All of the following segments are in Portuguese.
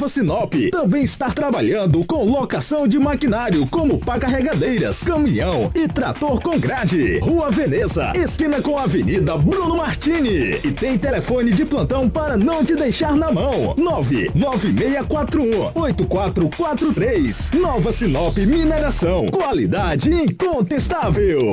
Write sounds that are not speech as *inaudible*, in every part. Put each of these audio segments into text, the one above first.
Nova Sinop também está trabalhando com locação de maquinário como pá carregadeiras, caminhão e trator com grade. Rua Veneza, esquina com a Avenida Bruno Martini. E tem telefone de plantão para não te deixar na mão. 99641 8443. Nova Sinop Mineração. Qualidade incontestável.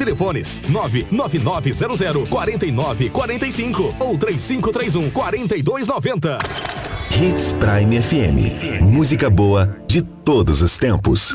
Telefones 99900 4945 ou 3531 4290. Hits Prime FM. Música boa de todos os tempos.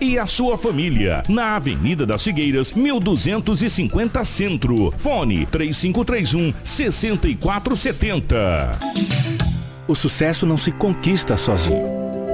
e a sua família. Na Avenida das Figueiras, 1250 Centro. Fone 3531 6470. O sucesso não se conquista sozinho.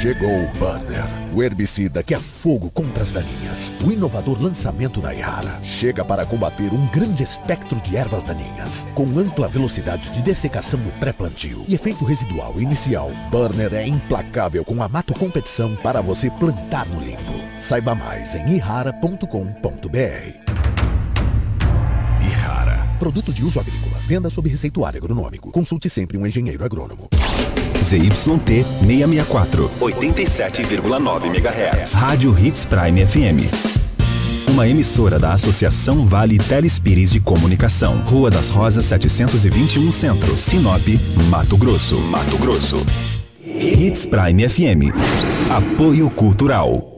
Chegou o Banner, o herbicida que é fogo contra as daninhas. O inovador lançamento da Yara chega para combater um grande espectro de ervas daninhas, com ampla velocidade de dessecação no pré-plantio e efeito residual inicial. Banner é implacável com a mato competição para você plantar no limpo. Saiba mais em ihara.com.br. Ihara, produto de uso agrícola. Venda sob receituário agronômico. Consulte sempre um engenheiro agrônomo. ZYT 664, 87,9 MHz. Rádio Hits Prime FM. Uma emissora da Associação Vale Telespires de Comunicação. Rua das Rosas 721 Centro, Sinop, Mato Grosso. Mato Grosso. Hits Prime FM. Apoio Cultural.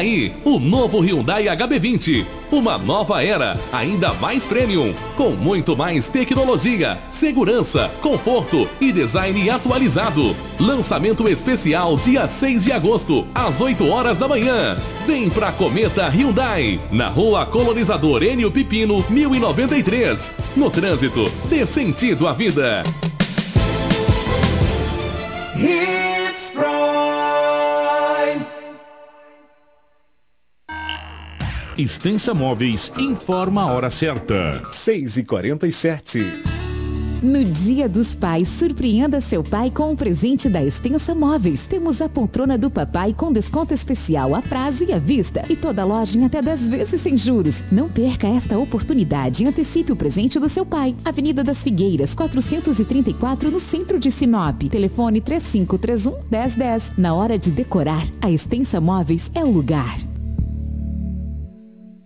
Aí, o novo Hyundai HB20. Uma nova era, ainda mais premium, com muito mais tecnologia, segurança, conforto e design atualizado. Lançamento especial dia 6 de agosto, às 8 horas da manhã. Vem pra Cometa Hyundai, na rua Colonizador Enio Pipino, 1093. No trânsito, dê sentido à vida. Hits Extensa Móveis informa a hora certa. 6 e 47 No Dia dos Pais, surpreenda seu pai com um presente da Extensa Móveis. Temos a poltrona do papai com desconto especial a prazo e à vista. E toda loja em até 10 vezes sem juros. Não perca esta oportunidade e antecipe o presente do seu pai. Avenida das Figueiras, 434, no centro de Sinop. Telefone 3531 1010. Na hora de decorar, a Extensa Móveis é o lugar.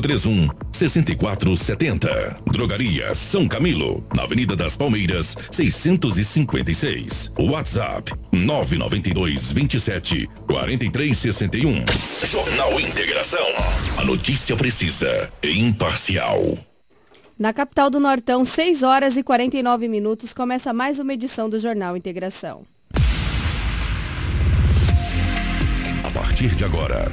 3531 6470. Drogaria São Camilo, na Avenida das Palmeiras, 656. WhatsApp 992 27 4361. Jornal Integração. A notícia precisa e imparcial. Na capital do Nortão, 6 horas e 49 minutos, começa mais uma edição do Jornal Integração. A partir de agora,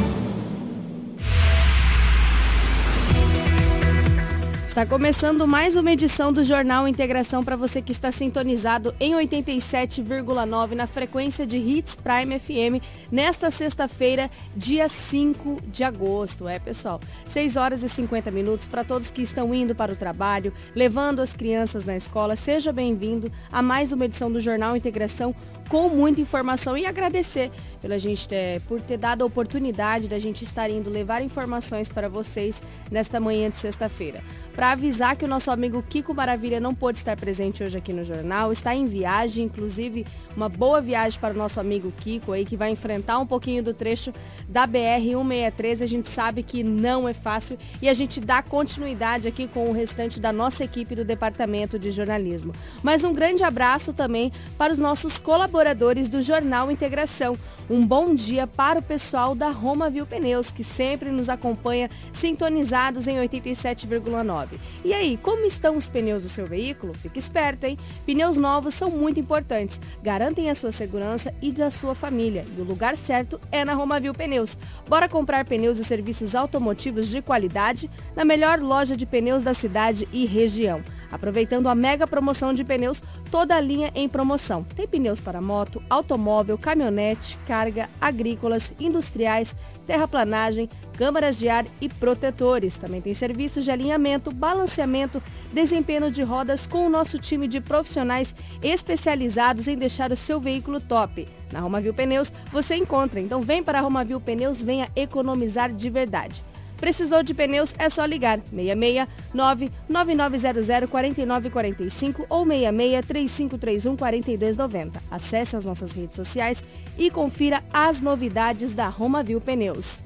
Está começando mais uma edição do Jornal Integração para você que está sintonizado em 87,9 na frequência de Hits Prime FM nesta sexta-feira, dia 5 de agosto. É, pessoal, 6 horas e 50 minutos para todos que estão indo para o trabalho, levando as crianças na escola. Seja bem-vindo a mais uma edição do Jornal Integração com muita informação e agradecer pela gente ter, por ter dado a oportunidade da gente estar indo levar informações para vocês nesta manhã de sexta-feira. Para avisar que o nosso amigo Kiko Maravilha não pôde estar presente hoje aqui no jornal, está em viagem, inclusive uma boa viagem para o nosso amigo Kiko aí que vai enfrentar um pouquinho do trecho da BR 163. A gente sabe que não é fácil e a gente dá continuidade aqui com o restante da nossa equipe do departamento de jornalismo. Mas um grande abraço também para os nossos colaboradores colaboradores do Jornal Integração. Um bom dia para o pessoal da Roma Viu Pneus, que sempre nos acompanha sintonizados em 87,9. E aí, como estão os pneus do seu veículo? Fique esperto, hein? Pneus novos são muito importantes. Garantem a sua segurança e da sua família. E o lugar certo é na Roma Viu Pneus. Bora comprar pneus e serviços automotivos de qualidade na melhor loja de pneus da cidade e região. Aproveitando a mega promoção de pneus, toda a linha em promoção. Tem pneus para moto, automóvel, caminhonete, carga, agrícolas, industriais, terraplanagem, câmaras de ar e protetores. Também tem serviços de alinhamento, balanceamento, desempenho de rodas com o nosso time de profissionais especializados em deixar o seu veículo top. Na Romavil Pneus você encontra, então vem para a Romavil Pneus, venha economizar de verdade. Precisou de pneus? É só ligar 669 9900 4945 ou 66 3531 4290. Acesse as nossas redes sociais e confira as novidades da Romavil Pneus.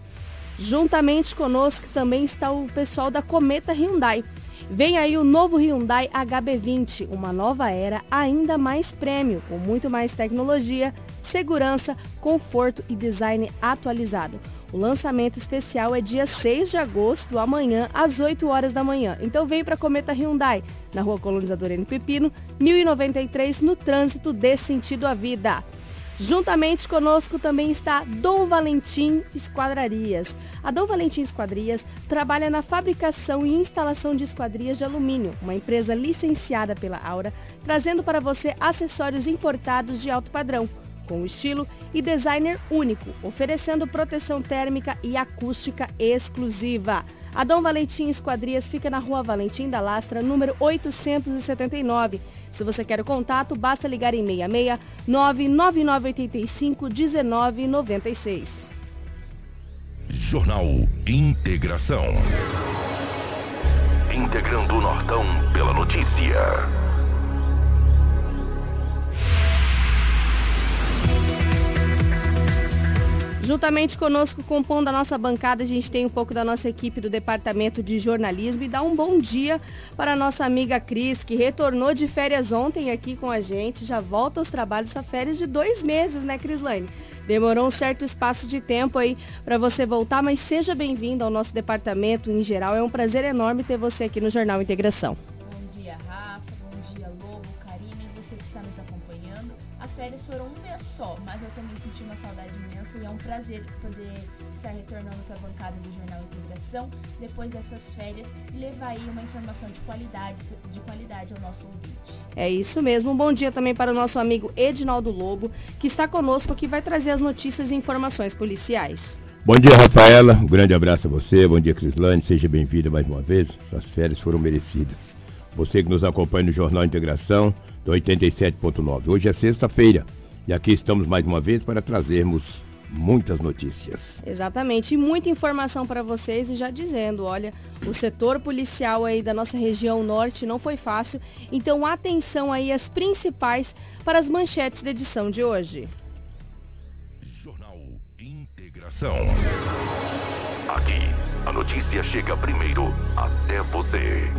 Juntamente conosco também está o pessoal da Cometa Hyundai. Vem aí o novo Hyundai HB20, uma nova era ainda mais prêmio, com muito mais tecnologia, segurança, conforto e design atualizado. O lançamento especial é dia 6 de agosto, amanhã, às 8 horas da manhã. Então vem para Cometa Hyundai, na rua Colonizador N. Pepino, 1093, no trânsito dê sentido à vida. Juntamente conosco também está Dom Valentim Esquadrarias. A Dom Valentim Esquadrias trabalha na fabricação e instalação de esquadrias de alumínio, uma empresa licenciada pela Aura, trazendo para você acessórios importados de alto padrão, com estilo e designer único, oferecendo proteção térmica e acústica exclusiva. A Dom Valentim Esquadrias fica na rua Valentim da Lastra, número 879. Se você quer o contato, basta ligar em 66 99985 1996. Jornal Integração. Integrando o Nortão pela notícia. Juntamente conosco, compondo a nossa bancada, a gente tem um pouco da nossa equipe do Departamento de Jornalismo e dá um bom dia para a nossa amiga Cris, que retornou de férias ontem aqui com a gente, já volta aos trabalhos, essa férias de dois meses, né, Crislane? Demorou um certo espaço de tempo aí para você voltar, mas seja bem-vindo ao nosso departamento em geral. É um prazer enorme ter você aqui no Jornal Integração. Bom dia, Rafa. Férias foram um mês só, mas eu também senti uma saudade imensa e é um prazer poder estar retornando para a bancada do Jornal Integração depois dessas férias e levar aí uma informação de qualidade, de qualidade ao nosso ouvinte. É isso mesmo. Um bom dia também para o nosso amigo Edinaldo Lobo, que está conosco, que vai trazer as notícias e informações policiais. Bom dia, Rafaela. Um grande abraço a você. Bom dia, Crislane. Seja bem-vinda mais uma vez. Essas férias foram merecidas. Você que nos acompanha no Jornal Integração do 87.9. Hoje é sexta-feira e aqui estamos mais uma vez para trazermos muitas notícias. Exatamente, e muita informação para vocês e já dizendo, olha, o setor policial aí da nossa região norte não foi fácil, então atenção aí às principais para as manchetes da edição de hoje. Jornal Integração. Aqui, a notícia chega primeiro até você.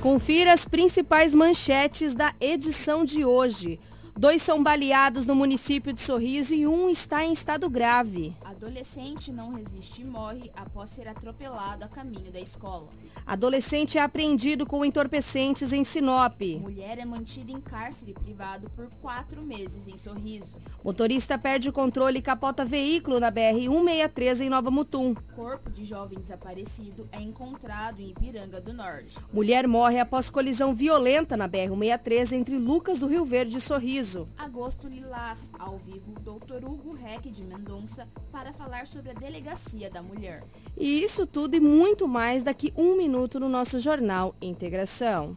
Confira as principais manchetes da edição de hoje. Dois são baleados no município de Sorriso e um está em estado grave. Adolescente não resiste e morre após ser atropelado a caminho da escola. Adolescente é apreendido com entorpecentes em Sinop. Mulher é mantida em cárcere privado por quatro meses em Sorriso. Motorista perde o controle e capota veículo na BR-163 em Nova Mutum. Corpo de jovem desaparecido é encontrado em Ipiranga do Norte. Mulher morre após colisão violenta na BR-163 entre Lucas do Rio Verde e Sorriso. Agosto Lilás, ao vivo, Dr. Hugo Reck de Mendonça, para falar sobre a delegacia da mulher. E isso tudo e muito mais daqui um minuto no nosso jornal Integração.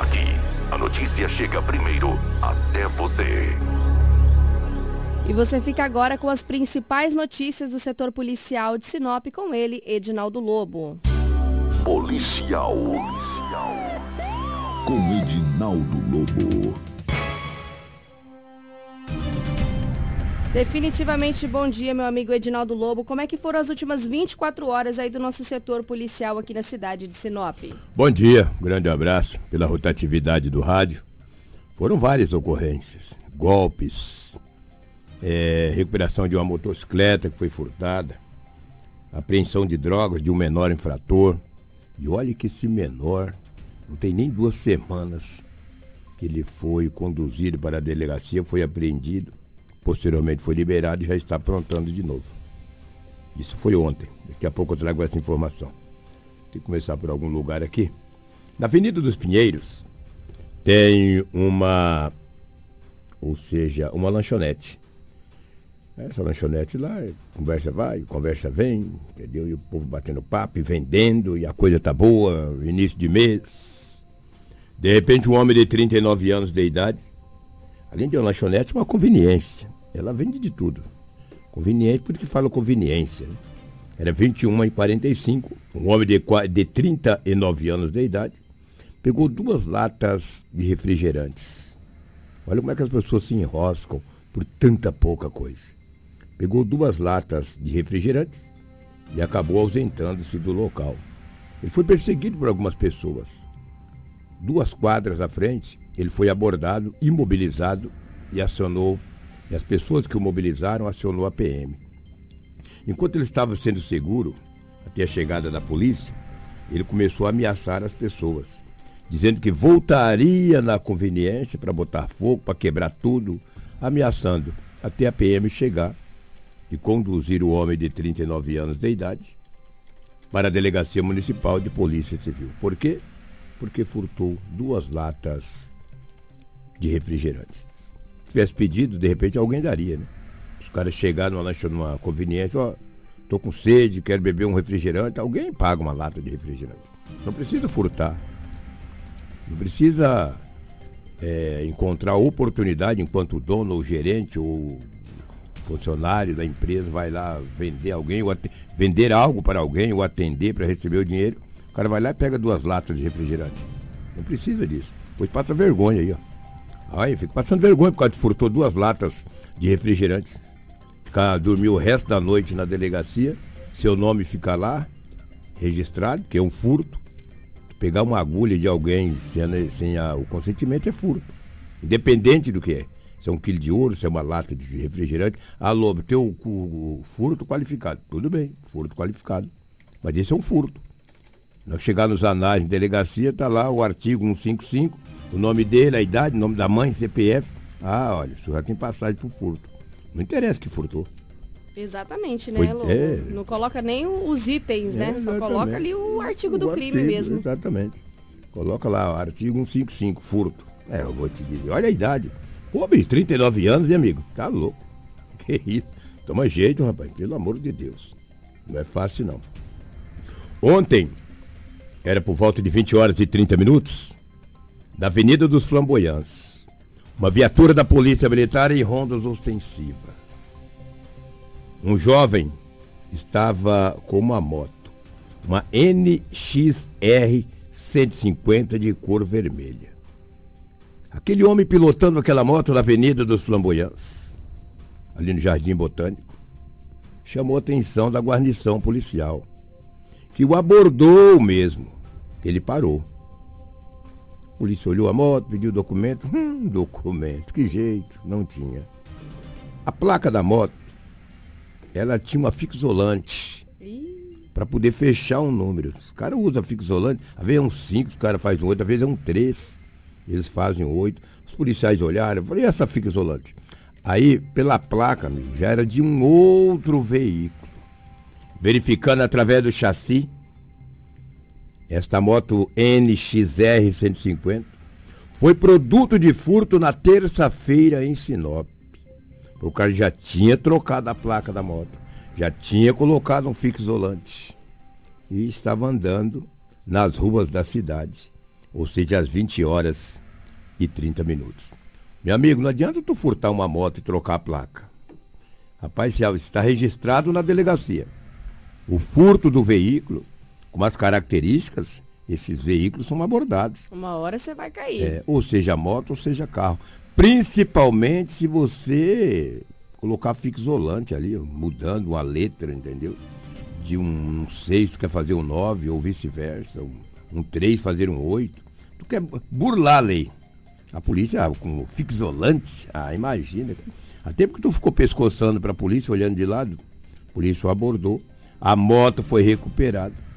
Aqui, a notícia chega primeiro até você. E você fica agora com as principais notícias do setor policial de Sinop com ele, Edinaldo Lobo. Policial. Com Edinaldo Lobo. Definitivamente bom dia, meu amigo Edinaldo Lobo. Como é que foram as últimas 24 horas aí do nosso setor policial aqui na cidade de Sinop? Bom dia, um grande abraço pela rotatividade do rádio. Foram várias ocorrências, golpes, é, recuperação de uma motocicleta que foi furtada, apreensão de drogas de um menor infrator. E olha que esse menor não tem nem duas semanas que ele foi conduzido para a delegacia, foi apreendido posteriormente foi liberado e já está aprontando de novo. Isso foi ontem. Daqui a pouco eu trago essa informação. Tem que começar por algum lugar aqui. Na Avenida dos Pinheiros tem uma, ou seja, uma lanchonete. Essa lanchonete lá, conversa vai, conversa vem, entendeu? E o povo batendo papo e vendendo, e a coisa tá boa, início de mês. De repente, um homem de 39 anos de idade, além de uma lanchonete, uma conveniência. Ela vende de tudo. Conveniente, porque fala conveniência. Né? Era 21 e 45, um homem de, de 39 anos de idade, pegou duas latas de refrigerantes. Olha como é que as pessoas se enroscam por tanta pouca coisa. Pegou duas latas de refrigerantes e acabou ausentando-se do local. Ele foi perseguido por algumas pessoas. Duas quadras à frente, ele foi abordado, imobilizado e acionou, e as pessoas que o mobilizaram acionou a PM. Enquanto ele estava sendo seguro, até a chegada da polícia, ele começou a ameaçar as pessoas, dizendo que voltaria na conveniência para botar fogo, para quebrar tudo, ameaçando até a PM chegar e conduzir o homem de 39 anos de idade para a Delegacia Municipal de Polícia Civil. Por quê? Porque furtou duas latas de refrigerante. Se tivesse pedido, de repente alguém daria, né? Os caras chegaram numa lancha numa conveniência, ó, tô com sede, quero beber um refrigerante, alguém paga uma lata de refrigerante. Não precisa furtar. Não precisa é, encontrar oportunidade enquanto dono ou gerente ou funcionário da empresa vai lá vender alguém, ou vender algo para alguém ou atender para receber o dinheiro. O cara vai lá e pega duas latas de refrigerante. Não precisa disso. Pois passa vergonha aí, ó. Aí, fica passando vergonha por causa de furtou duas latas de refrigerante ficar dormir o resto da noite na delegacia, seu nome ficar lá, registrado, que é um furto. Pegar uma agulha de alguém sem, sem a, o consentimento é furto. Independente do que é. Se é um quilo de ouro, se é uma lata de refrigerante. Alô, teu o, o furto qualificado. Tudo bem, furto qualificado. Mas esse é um furto. Chegar nos anais de delegacia, tá lá o artigo 155, o nome dele, a idade, o nome da mãe, CPF. Ah, olha, o senhor já tem passagem por furto. Não interessa que furtou. Exatamente, né, Foi, é... Não coloca nem os itens, né? É, Só coloca ali o artigo do crime artigo, mesmo. Exatamente. Coloca lá, artigo 155, furto. É, eu vou te dizer. Olha a idade. Pô, bicho, 39 anos, hein, amigo? Tá louco. *laughs* Que isso? Toma jeito, rapaz. Pelo amor de Deus. Não é fácil, não. Ontem, era por volta de 20 horas e 30 minutos, na Avenida dos Flamboyantes. Uma viatura da Polícia Militar em rondas ostensivas. Um jovem estava com uma moto, uma NXR 150 de cor vermelha. Aquele homem pilotando aquela moto na Avenida dos Flamboyantes, ali no Jardim Botânico, chamou a atenção da guarnição policial, que o abordou mesmo. Ele parou polícia olhou a moto, pediu documento. Hum, documento, que jeito, não tinha. A placa da moto, ela tinha uma fixolante para poder fechar um número. Os caras usam fixolante, às vezes é um 5, os caras fazem um 8, às vezes é um 3. Eles fazem um 8. Os policiais olharam, eu falei, e essa fixolante? Aí, pela placa, amigo, já era de um outro veículo. Verificando através do chassi, esta moto NXR 150 foi produto de furto na terça-feira em Sinop. O cara já tinha trocado a placa da moto, já tinha colocado um fixo isolante e estava andando nas ruas da cidade, ou seja, às 20 horas e 30 minutos. Meu amigo, não adianta tu furtar uma moto e trocar a placa. Rapaz, já está registrado na delegacia. O furto do veículo com as características, esses veículos são abordados. Uma hora você vai cair. É, ou seja moto, ou seja carro. Principalmente se você colocar fixolante ali, mudando uma letra, entendeu? De um 6, tu quer fazer um 9, ou vice-versa. Um 3, fazer um 8. Tu quer burlar a lei. A polícia ah, com fixolante, ah, imagina. Até porque tu ficou pescoçando para a polícia, olhando de lado. A polícia o abordou. A moto foi recuperada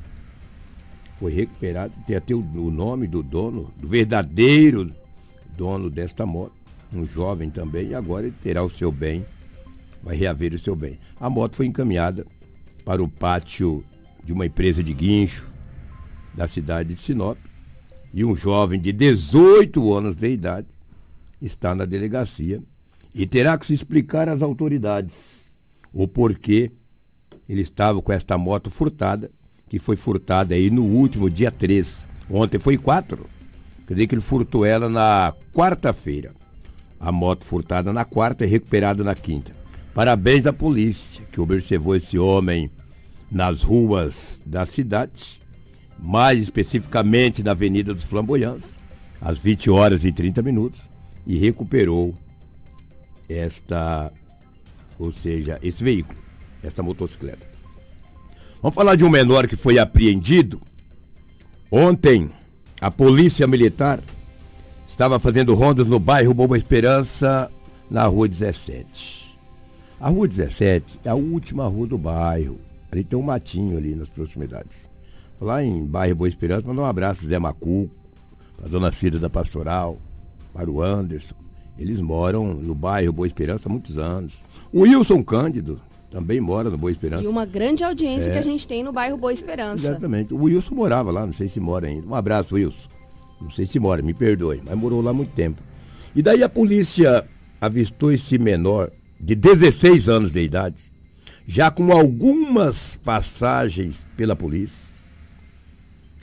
foi recuperado, tem até o, o nome do dono, do verdadeiro dono desta moto, um jovem também, e agora ele terá o seu bem, vai reaver o seu bem. A moto foi encaminhada para o pátio de uma empresa de guincho da cidade de Sinop, e um jovem de 18 anos de idade está na delegacia e terá que se explicar às autoridades o porquê ele estava com esta moto furtada que foi furtada aí no último dia 3. Ontem foi 4. Quer dizer que ele furtou ela na quarta-feira. A moto furtada na quarta e recuperada na quinta. Parabéns à polícia que observou esse homem nas ruas da cidade, mais especificamente na Avenida dos Flamboyantes, às 20 horas e 30 minutos, e recuperou esta, ou seja, esse veículo, esta motocicleta. Vamos falar de um menor que foi apreendido. Ontem, a polícia militar estava fazendo rondas no bairro Boa Esperança, na rua 17. A rua 17 é a última rua do bairro. Ali tem um matinho ali nas proximidades. Lá em bairro Boa Esperança, mandar um abraço Zé para a dona Cida da Pastoral, para o Anderson. Eles moram no bairro Boa Esperança há muitos anos. O Wilson Cândido também mora no Boa Esperança. E uma grande audiência É. que a gente tem no bairro Boa Esperança. Exatamente. O Wilson morava lá, não sei se mora ainda. Um abraço, Wilson. Não sei se mora, me perdoe, mas morou lá muito tempo. E daí a polícia avistou esse menor de 16 anos de idade, já com algumas passagens pela polícia,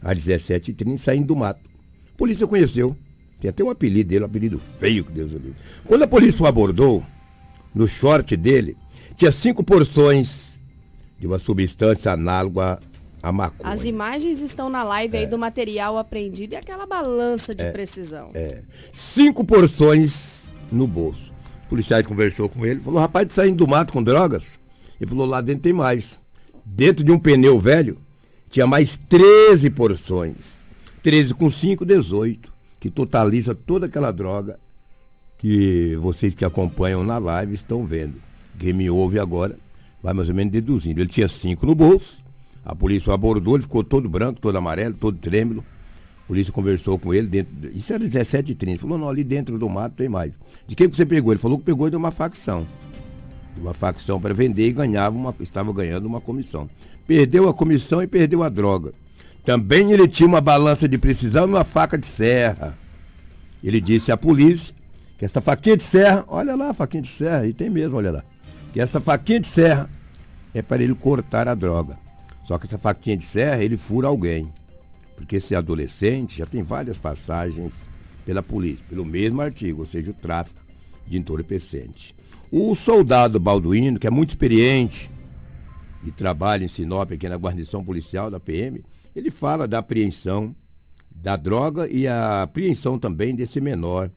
às 17h30, saindo do mato. A polícia conheceu. Tem até um apelido dele, um apelido feio que Deus o livre. Quando a polícia o abordou, no short dele, tinha cinco porções de uma substância análoga à maconha. As imagens estão na live aí do material apreendido e aquela balança de É. precisão. É. Cinco porções no bolso. O policial conversou com ele, falou, rapaz, tá saindo do mato com drogas? Ele falou, lá dentro tem mais. Dentro de um pneu velho, tinha mais 13 porções. 13 com 5, 18. Que totaliza toda aquela droga que vocês que acompanham na live estão vendo. Quem me ouve agora vai mais ou menos deduzindo. Ele tinha cinco no bolso, a polícia o abordou, ele ficou todo branco, todo amarelo, todo trêmulo. A polícia conversou com ele dentro. Isso era 17h30. Falou, não, ali dentro do mato tem mais. De quem que você pegou? Ele falou que pegou de uma facção. De uma facção para vender e ganhava uma, estava ganhando uma comissão. Perdeu a comissão e perdeu a droga. Também ele tinha uma balança de precisão e uma faca de serra. Ele disse à polícia que essa faquinha de serra, olha lá a faquinha de serra, e tem mesmo, olha lá. Que essa faquinha de serra é para ele cortar a droga. Só que essa faquinha de serra ele fura alguém. Porque esse adolescente já tem várias passagens pela polícia, pelo mesmo artigo, ou seja, o tráfico de entorpecente. O soldado Balduino, que é muito experiente e trabalha em Sinop, aqui na guarnição policial da PM, ele fala da apreensão da droga e a apreensão também desse menor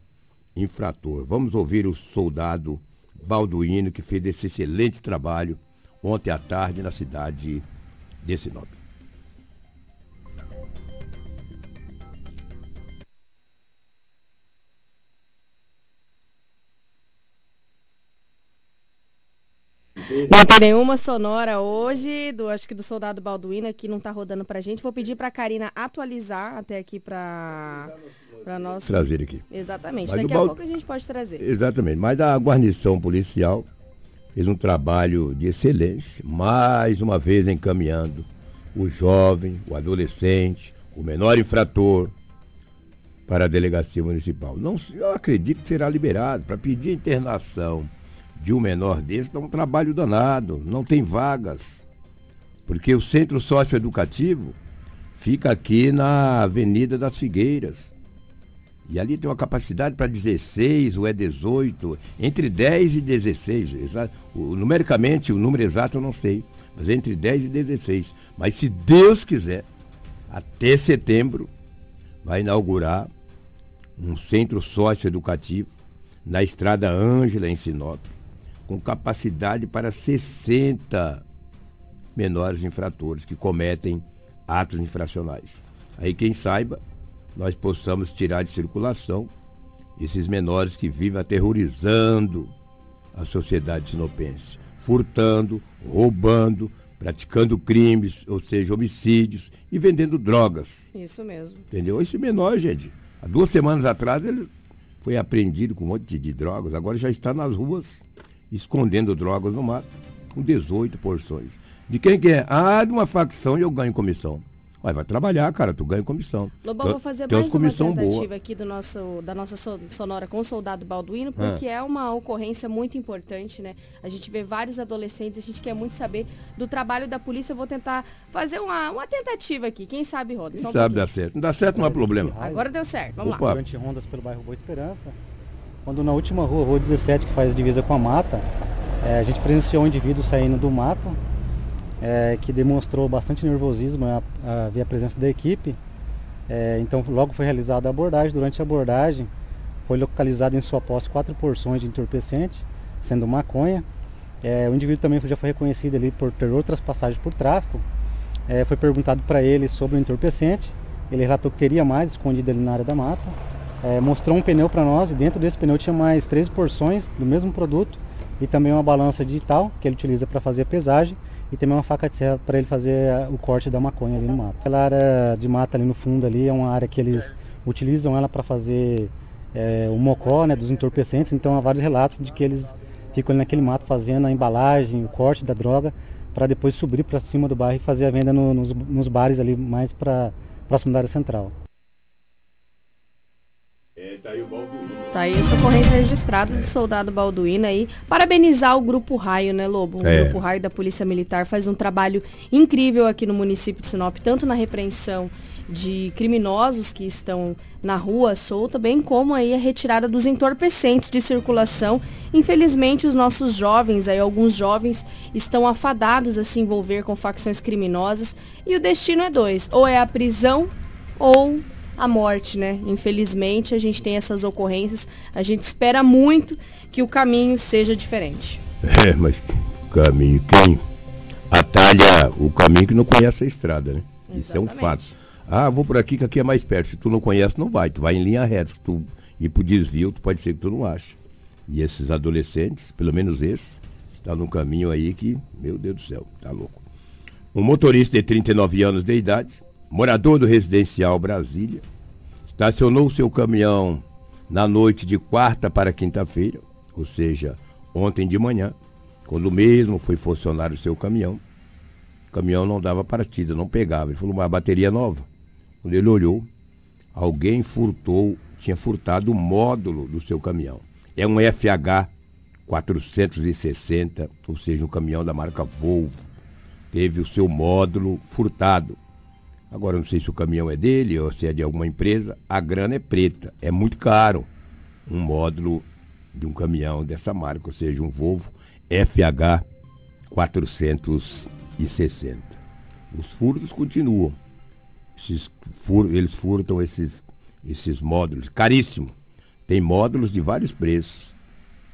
infrator. Vamos ouvir o soldado Balduino, que fez esse excelente trabalho ontem à tarde na cidade de Sinop. Não tem nenhuma sonora hoje, do, acho que do Soldado Balduino aqui não tá rodando pra gente. Vou pedir pra Karina atualizar até aqui pra, pra nós. Trazer aqui. Exatamente, Mas daqui a Bal- pouco a gente pode trazer. Exatamente. Mas a guarnição policial fez um trabalho de excelência, mais uma vez encaminhando o jovem, o adolescente, o menor infrator para a delegacia municipal. Não, eu acredito que será liberado para pedir a internação de um menor desse, dá um trabalho danado, não tem vagas. Porque o centro socioeducativo fica aqui na Avenida das Figueiras. E ali tem uma capacidade para 16 ou é 18, entre 10 e 16. exa- o- numericamente, o número exato eu não sei, mas entre 10 e 16. Mas se Deus quiser, até setembro, vai inaugurar um centro socioeducativo na Estrada Ângela, em Sinop, com capacidade para 60 menores infratores que cometem atos infracionais. Aí quem saiba, nós possamos tirar de circulação esses menores que vivem aterrorizando a sociedade sinopense, furtando, roubando, praticando crimes, ou seja, homicídios e vendendo drogas. Isso mesmo. Entendeu? Esse menor, gente, há duas semanas atrás ele foi apreendido com um monte de, drogas, agora já está nas ruas escondendo drogas no mato, com 18 porções. De quem que é? Ah, de uma facção e eu ganho comissão. Mas vai trabalhar, cara, tu ganha comissão. Lobão, vou fazer tem mais uma tentativa boa. aqui do nosso, da nossa so- sonora com o soldado Balduino, Ah. porque é uma ocorrência muito importante, né? A gente vê vários adolescentes, a gente quer muito saber do trabalho da polícia. Eu vou tentar fazer uma, uma tentativa aqui. Quem sabe roda. Quem um sabe dar certo. Não dá certo, não há problema. Agora deu certo, vamos Opa. lá. Durante rondas pelo bairro Boa Esperança, quando na última rua, rua 17, que faz divisa com a mata, eh, a gente presenciou um indivíduo saindo do mato, eh, que demonstrou bastante nervosismo a, a ver a presença da equipe. Eh, então logo foi realizada a abordagem. Durante a abordagem, foi localizado em sua posse quatro porções de entorpecente, sendo maconha. Eh, o indivíduo também já foi reconhecido ali por ter outras passagens por tráfico. Eh, foi perguntado para ele sobre o entorpecente. Ele relatou que teria mais escondido ali na área da mata. Eh, mostrou um pneu para nós e dentro desse pneu tinha mais três porções do mesmo produto e também uma balança digital que ele utiliza para fazer a pesagem e também uma faca de serra para ele fazer eh, o corte da maconha ali no mato. Aquela área de mata ali no fundo ali é uma área que eles utilizam ela para fazer eh, o mocó né, dos entorpecentes, então há vários relatos de que eles ficam ali naquele mato fazendo a embalagem, o corte da droga para depois subir para cima do bairro e fazer a venda no- nos, nos bares ali mais para próximo da área central. Tá aí essa ocorrência registrada do soldado Balduino aí. Parabenizar o Grupo Raio, né, Lobo? O É. Grupo Raio da Polícia Militar faz um trabalho incrível aqui no município de Sinop, tanto na repreensão de criminosos que estão na rua solta, bem como aí a retirada dos entorpecentes de circulação. Infelizmente, os nossos jovens, aí alguns jovens estão afadados a se envolver com facções criminosas e o destino é dois, ou é a prisão ou a morte, né? Infelizmente, a gente tem essas ocorrências. A gente espera muito que o caminho seja diferente. É, mas caminho, quem atalha o caminho que não conhece a estrada, né? Isso é um fato. Ah, vou por aqui que aqui é mais perto. Se tu não conhece, não vai. Tu vai em linha reta. Se tu ir pro desvio, tu pode ser que tu não ache. E esses adolescentes, pelo menos esse, está num caminho aí que, meu Deus do céu, tá louco. Um motorista de 39 anos de idade, morador do residencial Brasília, estacionou seu caminhão na noite de quarta para quinta-feira, ou seja, ontem de manhã, quando mesmo foi funcionar o seu caminhão. O caminhão não dava partida, não pegava. Ele falou, uma bateria nova. Quando ele olhou, alguém furtou, tinha furtado o módulo do seu caminhão. É um FH 460, ou seja, um caminhão da marca Volvo. Teve o seu módulo furtado. Agora não sei se o caminhão é dele ou se é de alguma empresa. A grana é preta, é muito caro. Um módulo de um caminhão dessa marca, ou seja, um Volvo FH 460. Os furtos continuam. Esses fur- eles furtam esses, esses módulos, caríssimo. Tem módulos de vários preços.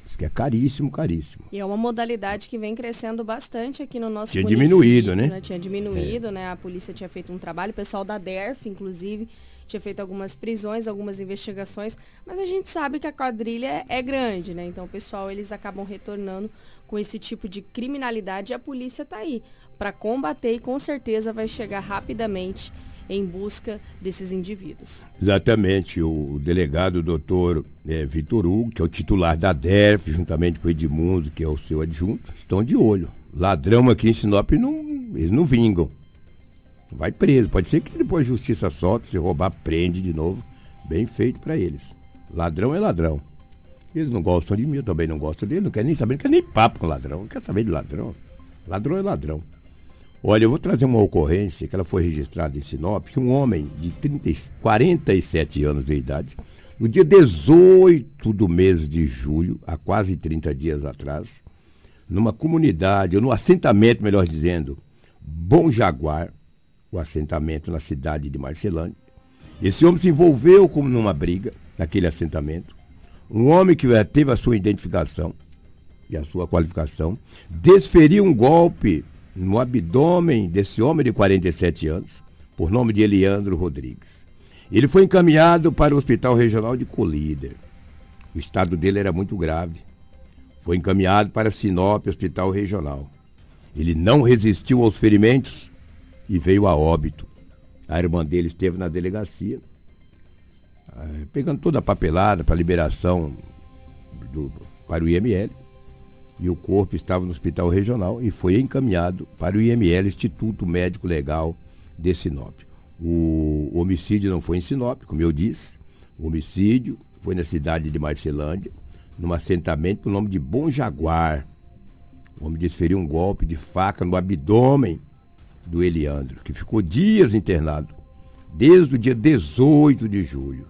Isso que é caríssimo, caríssimo. E é uma modalidade que vem crescendo bastante aqui no nosso Tinha diminuído, né? Tinha diminuído, né? A polícia tinha feito um trabalho, o pessoal da DERF, inclusive, tinha feito algumas prisões, algumas investigações, mas a gente sabe que a quadrilha é grande, né? Então o pessoal, eles acabam retornando com esse tipo de criminalidade e a polícia tá aí para combater e com certeza vai chegar rapidamente em busca desses indivíduos. Exatamente, o delegado doutor eh, Vitor Hugo, que é o titular da DERF, juntamente com o Edmundo, que é o seu adjunto, estão de olho. Ladrão aqui em Sinop, não, eles não vingam. Vai preso. Pode ser que depois a justiça solta, se roubar, prende de novo. Bem feito para eles. Ladrão é ladrão. Eles não gostam de mim, eu também não gosto dele, não quer nem saber, não quer nem papo com ladrão, não quer saber de ladrão. Ladrão é ladrão. Olha, eu vou trazer uma ocorrência que ela foi registrada em Sinop, que um homem de 30, e- 47 anos de idade, no dia 18 do mês de julho, há quase 30 dias atrás, numa comunidade, ou no assentamento, melhor dizendo, Bom Jaguar, o assentamento na cidade de Marcelândia. Esse homem se envolveu com, numa briga naquele assentamento. Um homem que teve a sua identificação e a sua qualificação, desferiu um golpe no abdômen desse homem de 47 anos, por nome de Eliandro Rodrigues. Ele foi encaminhado para o Hospital Regional de Colíder. O estado dele era muito grave. Foi encaminhado para Sinop, Hospital Regional. Ele não resistiu aos ferimentos e veio a óbito. A irmã dele esteve na delegacia, eh, pegando toda a papelada para liberação do- para o IML. E o corpo estava no hospital regional e foi encaminhado para o IML, Instituto Médico Legal de Sinop. O, homicídio não foi em Sinop, como eu disse. O homicídio foi na cidade de Marcelândia, num assentamento com o nome de Bom Jaguar. O homem desferiu um golpe de faca no abdômen do Eliandro, que ficou dias internado, desde o dia 18 de julho.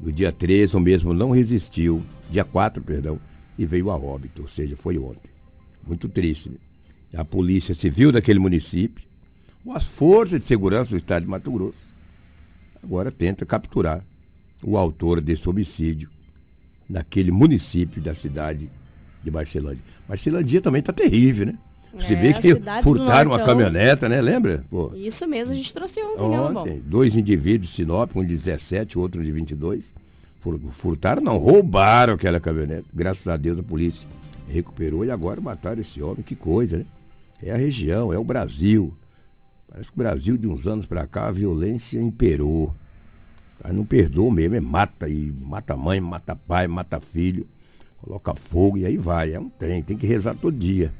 No dia 13, o mesmo não resistiu, dia 4, perdão, e veio a óbito, ou seja, foi ontem. Muito triste. Né? A polícia civil daquele município, ou as forças de segurança do estado de Mato Grosso, agora tenta capturar o autor desse homicídio naquele município da cidade de Marcelândia. Marcelândia também está terrível, né? Você É, vê que furtaram uma caminhoneta, né? Lembra? Pô, Isso mesmo, a gente trouxe ontem, né? Ontem, dois indivíduos, Sinop, um de 17, outro de 22. Fur- Furtaram, não, roubaram aquela caminhonete. Graças a Deus a polícia recuperou e agora mataram esse homem. Que coisa, né? É a região, é o Brasil. Parece que o Brasil, de uns anos pra cá, a violência imperou. Os caras não perdoam mesmo, é mata e mata mãe, mata pai, mata filho, coloca fogo e aí vai. É um trem, tem que rezar todo dia.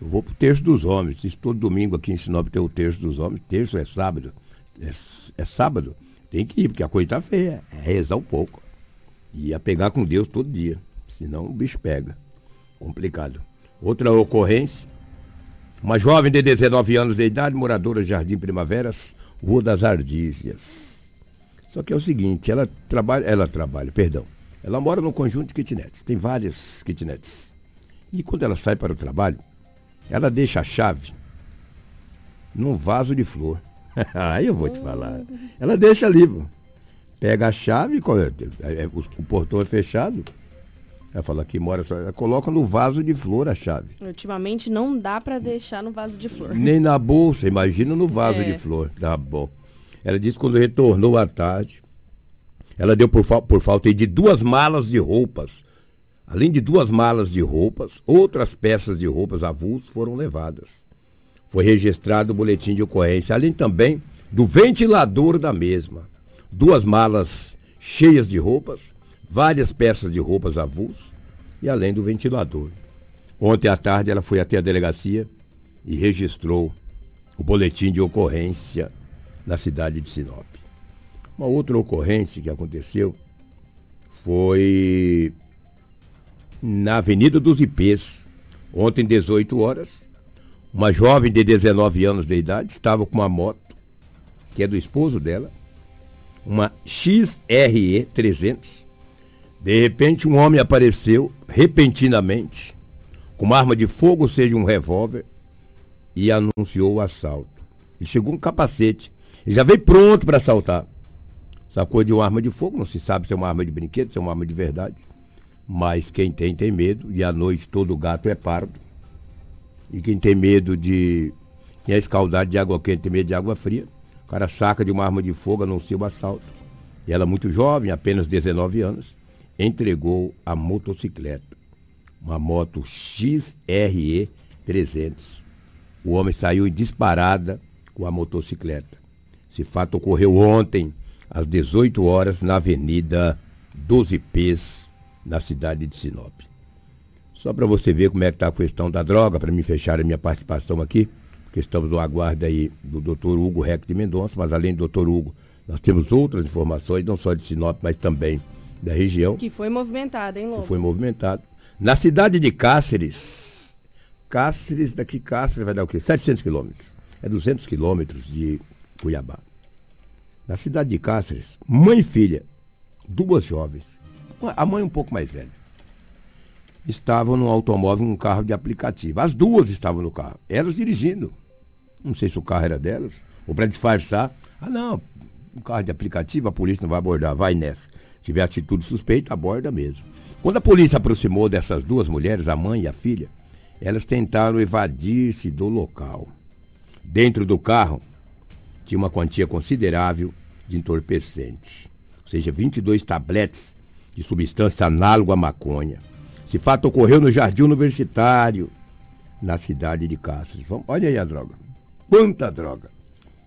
Eu vou pro terço dos homens. Diz todo domingo aqui em Sinop tem o terço dos homens. Terço é sábado. É, é sábado. Tem que ir, porque a coisa tá feia. É rezar um pouco. E a pegar com Deus todo dia. Senão o bicho pega. Complicado. Outra ocorrência. Uma jovem de 19 anos de idade, moradora de Jardim Primaveras, Rua das Ardízias. Só que é o seguinte, ela trabalha, ela trabalha, perdão. Ela mora num conjunto de kitnets. Tem várias kitnets. E quando ela sai para o trabalho, ela deixa a chave num vaso de flor. *laughs* Aí eu vou te falar. Ela deixa ali, pega a chave, qual é? É, o, portão é fechado. Ela fala que mora só. Ela coloca no vaso de flor a chave. Ultimamente não dá pra deixar no vaso de flor. Nem na bolsa, imagina no vaso É. de flor. Tá bom. Ela disse que quando retornou à tarde, ela deu por, fal- por falta de duas malas de roupas. Além de duas malas de roupas, outras peças de roupas avulsos foram levadas. Foi registrado o boletim de ocorrência, além também do ventilador da mesma. Duas malas cheias de roupas, várias peças de roupas avulsos e além do ventilador. Ontem à tarde ela foi até a delegacia e registrou o boletim de ocorrência na cidade de Sinop. Uma outra ocorrência que aconteceu foi na Avenida dos Ipês. Ontem, 18 horas, uma jovem de 19 anos de idade estava com uma moto, que é do esposo dela, uma XRE 300. De repente, um homem apareceu repentinamente, com uma arma de fogo, ou seja, um revólver, e anunciou o assalto. Ele chegou um capacete. Ele já veio pronto para assaltar. Sacou de uma arma de fogo, não se sabe se é uma arma de brinquedo, se é uma arma de verdade. Mas quem tem, tem medo. E à noite todo gato é pardo. E quem tem medo de. Quem é escaldado de água quente tem medo de água fria. O cara saca de uma arma de fogo, anuncia o assalto. E ela, muito jovem, apenas 19 anos, entregou a motocicleta. Uma moto XRE 300. O homem saiu em disparada com a motocicleta. Esse fato ocorreu ontem, às 18 horas, na Avenida 12 P's, na cidade de Sinop. Só para você ver como é que está a questão da droga, para me fechar a minha participação aqui, porque estamos no aguardo aí do Dr. Hugo Reck de Mendonça, mas além do Dr. Hugo, nós temos outras informações, não só de Sinop, mas também da região, Que foi movimentada, hein, Lobo? que foi movimentado. Na cidade de Cáceres, Cáceres, daqui Cáceres vai dar o quê? 700 quilômetros. É 200 quilômetros de Cuiabá. Na cidade de Cáceres, mãe e filha, duas jovens, a mãe um pouco mais velha, estavam no automóvel, num carro de aplicativo. As duas estavam no carro, elas dirigindo. Não sei se o carro era delas, ou para disfarçar. Ah, não, um carro de aplicativo, a polícia não vai abordar, vai nessa. Se tiver atitude suspeita, aborda mesmo. Quando a polícia aproximou dessas duas mulheres, a mãe e a filha, elas tentaram evadir-se do local. Dentro do carro tinha uma quantia considerável de entorpecente, ou seja, 22 tabletes de substância análoga à maconha. Esse fato ocorreu no Jardim Universitário, na cidade de Cáceres. Vamos, olha aí a droga. Quanta droga!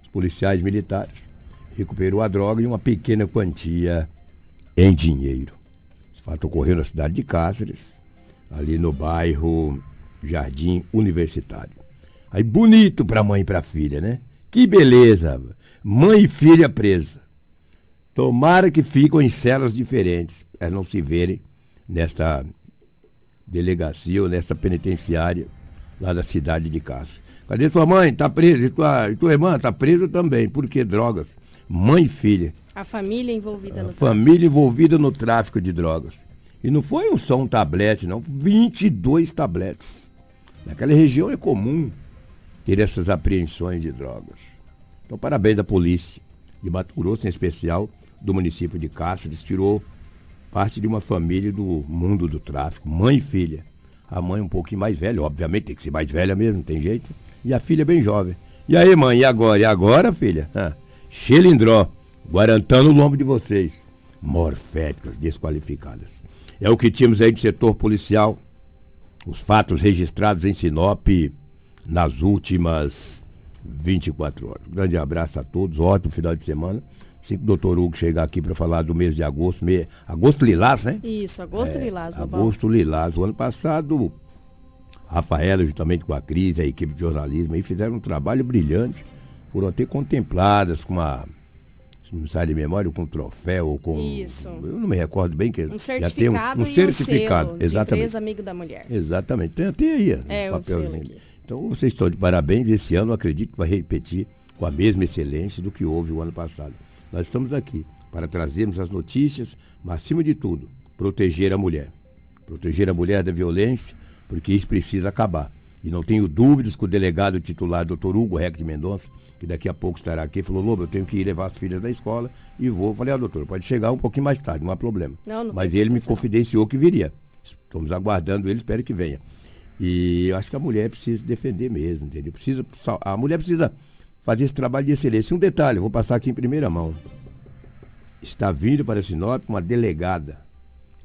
Os policiais militares recuperou a droga e uma pequena quantia em dinheiro. Esse fato ocorreu na cidade de Cáceres, ali no bairro Jardim Universitário. Aí bonito para mãe e para filha, né? Que beleza! Mãe e filha presa. Tomara que ficam em celas diferentes, para não se verem nesta delegacia ou nessa penitenciária lá da cidade de Cássio. Cadê sua mãe? Está presa. E tua, e tua irmã está presa também. Por que drogas? Mãe e filha. A família envolvida no Família envolvida no tráfico de drogas. E não foi um só um tablete, não. 22 tabletes. Naquela região é comum ter essas apreensões de drogas. Então, parabéns à polícia de Mato Grosso, em especial do município de Cáceres, tirou parte de uma família do mundo do tráfico, mãe e filha. A mãe um pouquinho mais velha, obviamente tem que ser mais velha mesmo, não tem jeito. E a filha bem jovem. E aí, mãe, e agora? E agora, filha? Ah, guarantando o nome de vocês. Morféticas desqualificadas. É o que tínhamos aí do setor policial. Os fatos registrados em Sinop nas últimas 24 horas. grande abraço a todos, ótimo final de semana. Assim que o doutor Hugo chegar aqui para falar do mês de agosto, me... agosto lilás, né? Isso, agosto é, lilás. Agosto lilás. O ano passado, Rafaela, juntamente com a Cris, a equipe de jornalismo, aí fizeram um trabalho brilhante. Foram até contempladas com uma se não sai de memória, com um troféu ou com. Isso. Eu não me recordo bem que um já tem um, um certificado. Um exatamente. amigo da mulher. Exatamente. Tem até aí, é, um papelzinho. Então vocês estão de parabéns. Esse ano acredito que vai repetir com a mesma excelência do que houve o ano passado. Nós estamos aqui para trazermos as notícias, mas acima de tudo, proteger a mulher. Proteger a mulher da violência, porque isso precisa acabar. E não tenho dúvidas que o delegado titular, doutor Hugo Reck de Mendonça, que daqui a pouco estará aqui, falou, Lobo, eu tenho que ir levar as filhas da escola e vou. Falei, ah, doutor, pode chegar um pouquinho mais tarde, não há problema. Não, não Mas ele me confidenciou que viria. Estamos aguardando ele, espero que venha. E eu acho que a mulher precisa defender mesmo, entendeu? Precisa, a mulher precisa fazer esse trabalho de excelência. Um detalhe, vou passar aqui em primeira mão. Está vindo para Sinop uma delegada.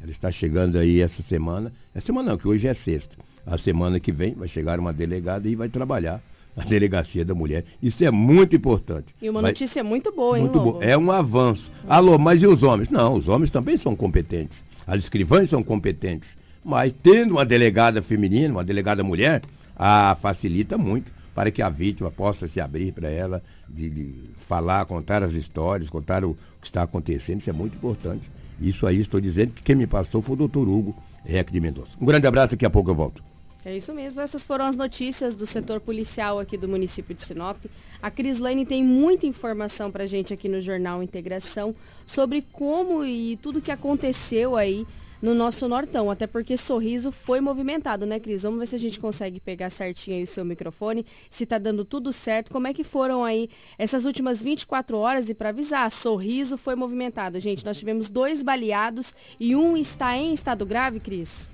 Ela está chegando aí essa semana. Essa semana não, que hoje é sexta. A semana que vem vai chegar uma delegada e vai trabalhar na delegacia da mulher. Isso é muito importante. E uma vai... notícia muito boa, hein, muito Lobo? É um avanço. Alô, mas e os homens? Não, os homens também são competentes. As escrivãs são competentes. Mas tendo uma delegada feminina, uma delegada mulher, a facilita muito para que a vítima possa se abrir para ela, de, de, falar, contar as histórias, contar o que está acontecendo. Isso é muito importante. Isso aí estou dizendo que quem me passou foi o doutor Hugo Reck de Mendonça. Um grande abraço, daqui a pouco eu volto. É isso mesmo, essas foram as notícias do setor policial aqui do município de Sinop. A Crislane tem muita informação para a gente aqui no Jornal Integração sobre como e tudo que aconteceu aí no nosso Nortão, até porque Sorriso foi movimentado, né, Cris? Vamos ver se a gente consegue pegar certinho aí o seu microfone, se tá dando tudo certo, como é que foram aí essas últimas 24 horas e para avisar, Sorriso foi movimentado. Gente, nós tivemos dois baleados e um está em estado grave, Cris?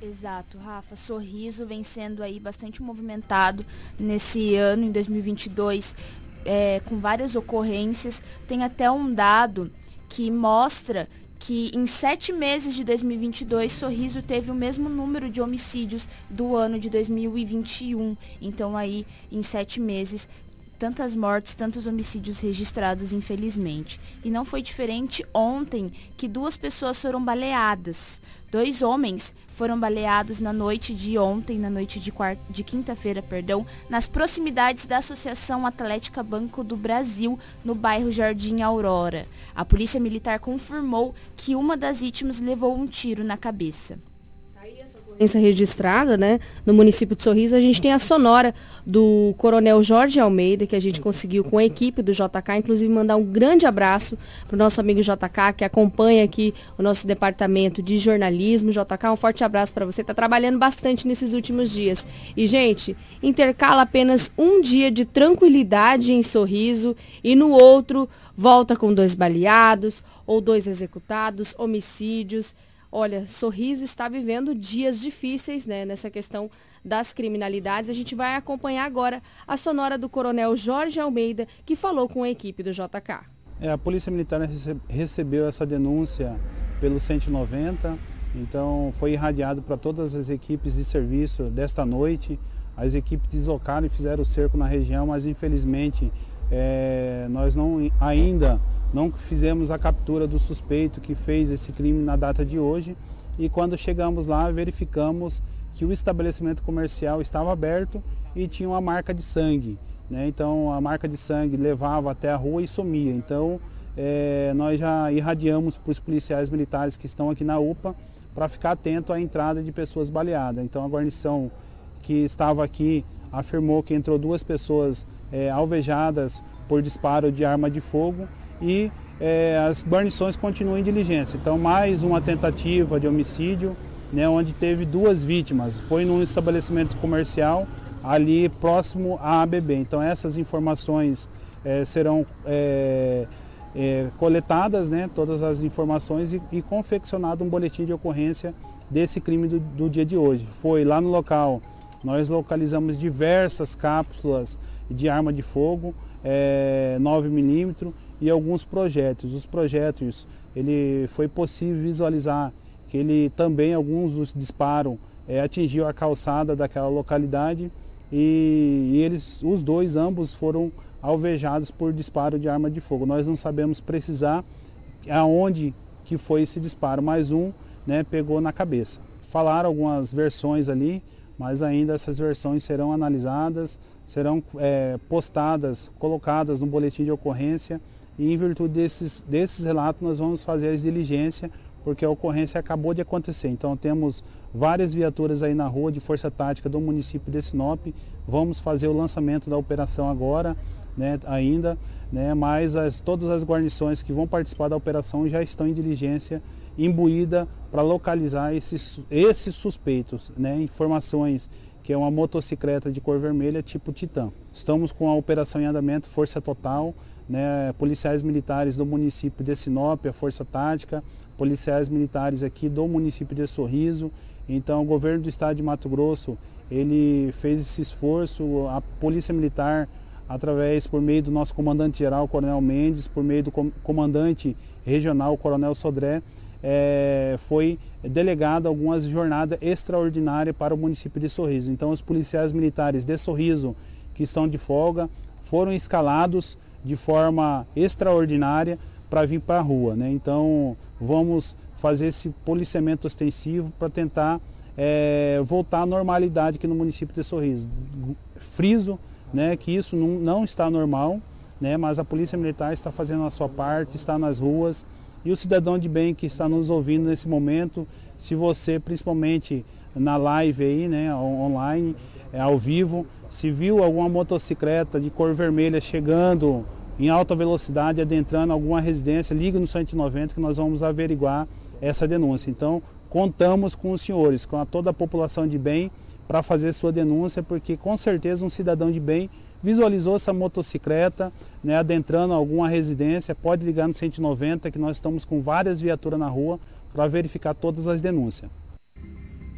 Exato, Rafa. Sorriso vem sendo aí bastante movimentado nesse ano, em 2022, é, com várias ocorrências. Tem até um dado que mostra que em sete meses de 2022, Sorriso teve o mesmo número de homicídios do ano de 2021. Então aí, em sete meses, tantas mortes, tantos homicídios registrados, infelizmente. E não foi diferente ontem, que duas pessoas foram baleadas. Dois homens foram baleados na noite de ontem, na noite de, de quinta-feira, perdão, nas proximidades da Associação Atlética Banco do Brasil, no bairro Jardim Aurora. A polícia militar confirmou que uma das vítimas levou um tiro na cabeça ocorrência registrada, né, no município de Sorriso, a gente tem a sonora do Coronel Jorge Almeida, que a gente conseguiu com a equipe do JK, inclusive mandar um grande abraço para o nosso amigo JK, que acompanha aqui o nosso departamento de jornalismo. JK, um forte abraço para você, está trabalhando bastante nesses últimos dias. E, gente, intercala apenas um dia de tranquilidade em Sorriso e no outro volta com dois baleados ou dois executados, homicídios. Olha, Sorriso está vivendo dias difíceis né, nessa questão das criminalidades. A gente vai acompanhar agora a sonora do coronel Jorge Almeida, que falou com a equipe do JK. É, a Polícia Militar recebeu essa denúncia pelo 190, então foi irradiado para todas as equipes de serviço desta noite. As equipes deslocaram e fizeram o cerco na região, mas infelizmente é, nós não ainda não fizemos a captura do suspeito que fez esse crime na data de hoje e quando chegamos lá verificamos que o estabelecimento comercial estava aberto e tinha uma marca de sangue. né? então a marca de sangue levava até a rua e sumia. Então é, nós já irradiamos para os policiais militares que estão aqui na UPA para ficar atento à entrada de pessoas baleadas. Então a guarnição que estava aqui afirmou que entrou duas pessoas é, alvejadas por disparo de arma de fogo e é, as guarnições continuam em diligência. Então mais uma tentativa de homicídio, né, onde teve duas vítimas. Foi num estabelecimento comercial ali próximo à ABB. Então essas informações é, serão é, é, coletadas né, todas as informações e, e, confeccionado um boletim de ocorrência desse crime do, do dia de hoje. Foi lá no local, nós localizamos diversas cápsulas de arma de fogo, é, 9 milímetros e alguns projéteis. Os projéteis, ele foi possível visualizar que ele também, alguns dos disparos, é, atingiu a calçada daquela localidade e, e eles, os dois, ambos foram alvejados por disparo de arma de fogo. Nós não sabemos precisar aonde que foi esse disparo, mas um né, pegou na cabeça. Falaram algumas versões ali, mas ainda essas versões serão analisadas, serão é, postadas, colocadas no boletim de ocorrência e em virtude desses, desses relatos nós vamos fazer as diligências porque a ocorrência acabou de acontecer. Então temos várias viaturas aí na rua de força tática do município de Sinop. Vamos fazer o lançamento da operação agora né, ainda, né, mas as, todas as guarnições que vão participar da operação já estão em diligência imbuída para localizar esses, esses suspeitos, né, informações que é uma motocicleta de cor vermelha tipo Titan. Estamos com a operação em andamento, força total, né, policiais militares do município de Sinop, a Força Tática, policiais militares aqui do município de Sorriso. Então o governo do estado de Mato Grosso, ele fez esse esforço, a Polícia Militar através, por meio do nosso comandante-geral, Coronel Mendes, por meio do comandante regional, Coronel Sodré, é, foi delegado algumas jornadas extraordinárias para o município de Sorriso. Então, os policiais militares de Sorriso, que estão de folga, foram escalados de forma extraordinária para vir para a rua. Né? Então, vamos fazer esse policiamento ostensivo para tentar é, voltar à normalidade aqui no município de Sorriso. Friso né, que isso não, não está normal, né, mas a Polícia Militar está fazendo a sua parte, está nas ruas. E o cidadão de bem que está nos ouvindo nesse momento, se você, principalmente na live aí, né, online, é, ao vivo, se viu alguma motocicleta de cor vermelha chegando em alta velocidade, adentrando alguma residência, ligue no 190 que nós vamos averiguar essa denúncia. Então, contamos com os senhores, com a toda a população de bem, para fazer sua denúncia, porque com certeza um cidadão de bem visualizou essa motocicleta né, adentrando alguma residência, pode ligar no 190 que nós estamos com várias viaturas na rua para verificar todas as denúncias.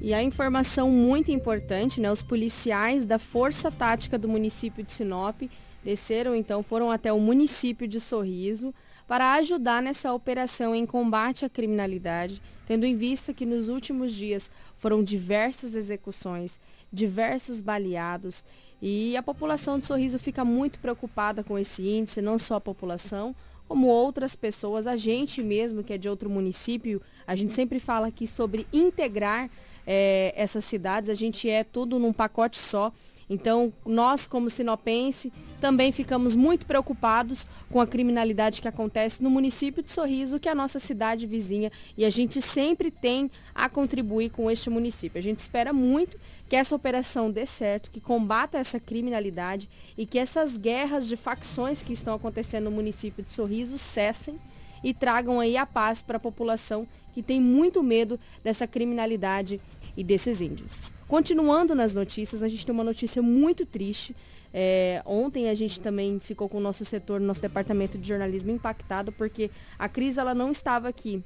E a informação muito importante, né, os policiais da Força Tática do município de Sinop desceram então, foram até o município de Sorriso para ajudar nessa operação em combate à criminalidade, tendo em vista que nos últimos dias foram diversas execuções, diversos baleados e a população de Sorriso fica muito preocupada com esse índice, não só a população, como outras pessoas, a gente mesmo que é de outro município, a gente sempre fala aqui sobre integrar é, essas cidades, a gente é tudo num pacote só. Então, nós, como sinopense, também ficamos muito preocupados com a criminalidade que acontece no município de Sorriso, que é a nossa cidade vizinha, e a gente sempre tem a contribuir com este município. A gente espera muito que essa operação dê certo, que combata essa criminalidade e que essas guerras de facções que estão acontecendo no município de Sorriso cessem e tragam aí a paz para a população que tem muito medo dessa criminalidade e desses índices. Continuando nas notícias, a gente tem uma notícia muito triste. É, ontem a gente também ficou com o nosso setor, nosso departamento de jornalismo impactado, porque a crise ela não estava aqui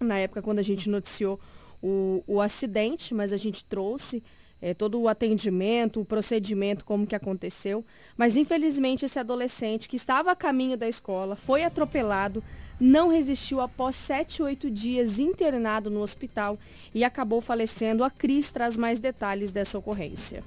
na época quando a gente noticiou o, o acidente, mas a gente trouxe é, todo o atendimento, o procedimento, como que aconteceu. Mas infelizmente esse adolescente que estava a caminho da escola foi atropelado, não resistiu após 7, 8 dias internado no hospital e acabou falecendo. A Cris traz mais detalhes dessa ocorrência.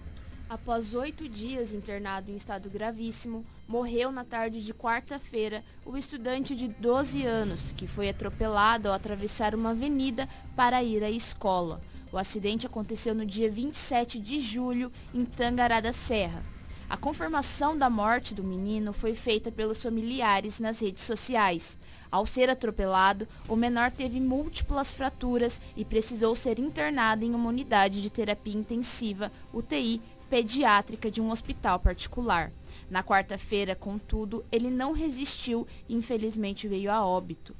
Após oito dias internado em estado gravíssimo, morreu na tarde de quarta-feira o estudante de 12 anos, que foi atropelado ao atravessar uma avenida para ir à escola. O acidente aconteceu no dia 27 de julho, em Tangará da Serra. A confirmação da morte do menino foi feita pelos familiares nas redes sociais. Ao ser atropelado, o menor teve múltiplas fraturas e precisou ser internado em uma unidade de terapia intensiva, UTI, pediátrica de um hospital particular. Na quarta-feira, contudo, ele não resistiu e infelizmente veio a óbito.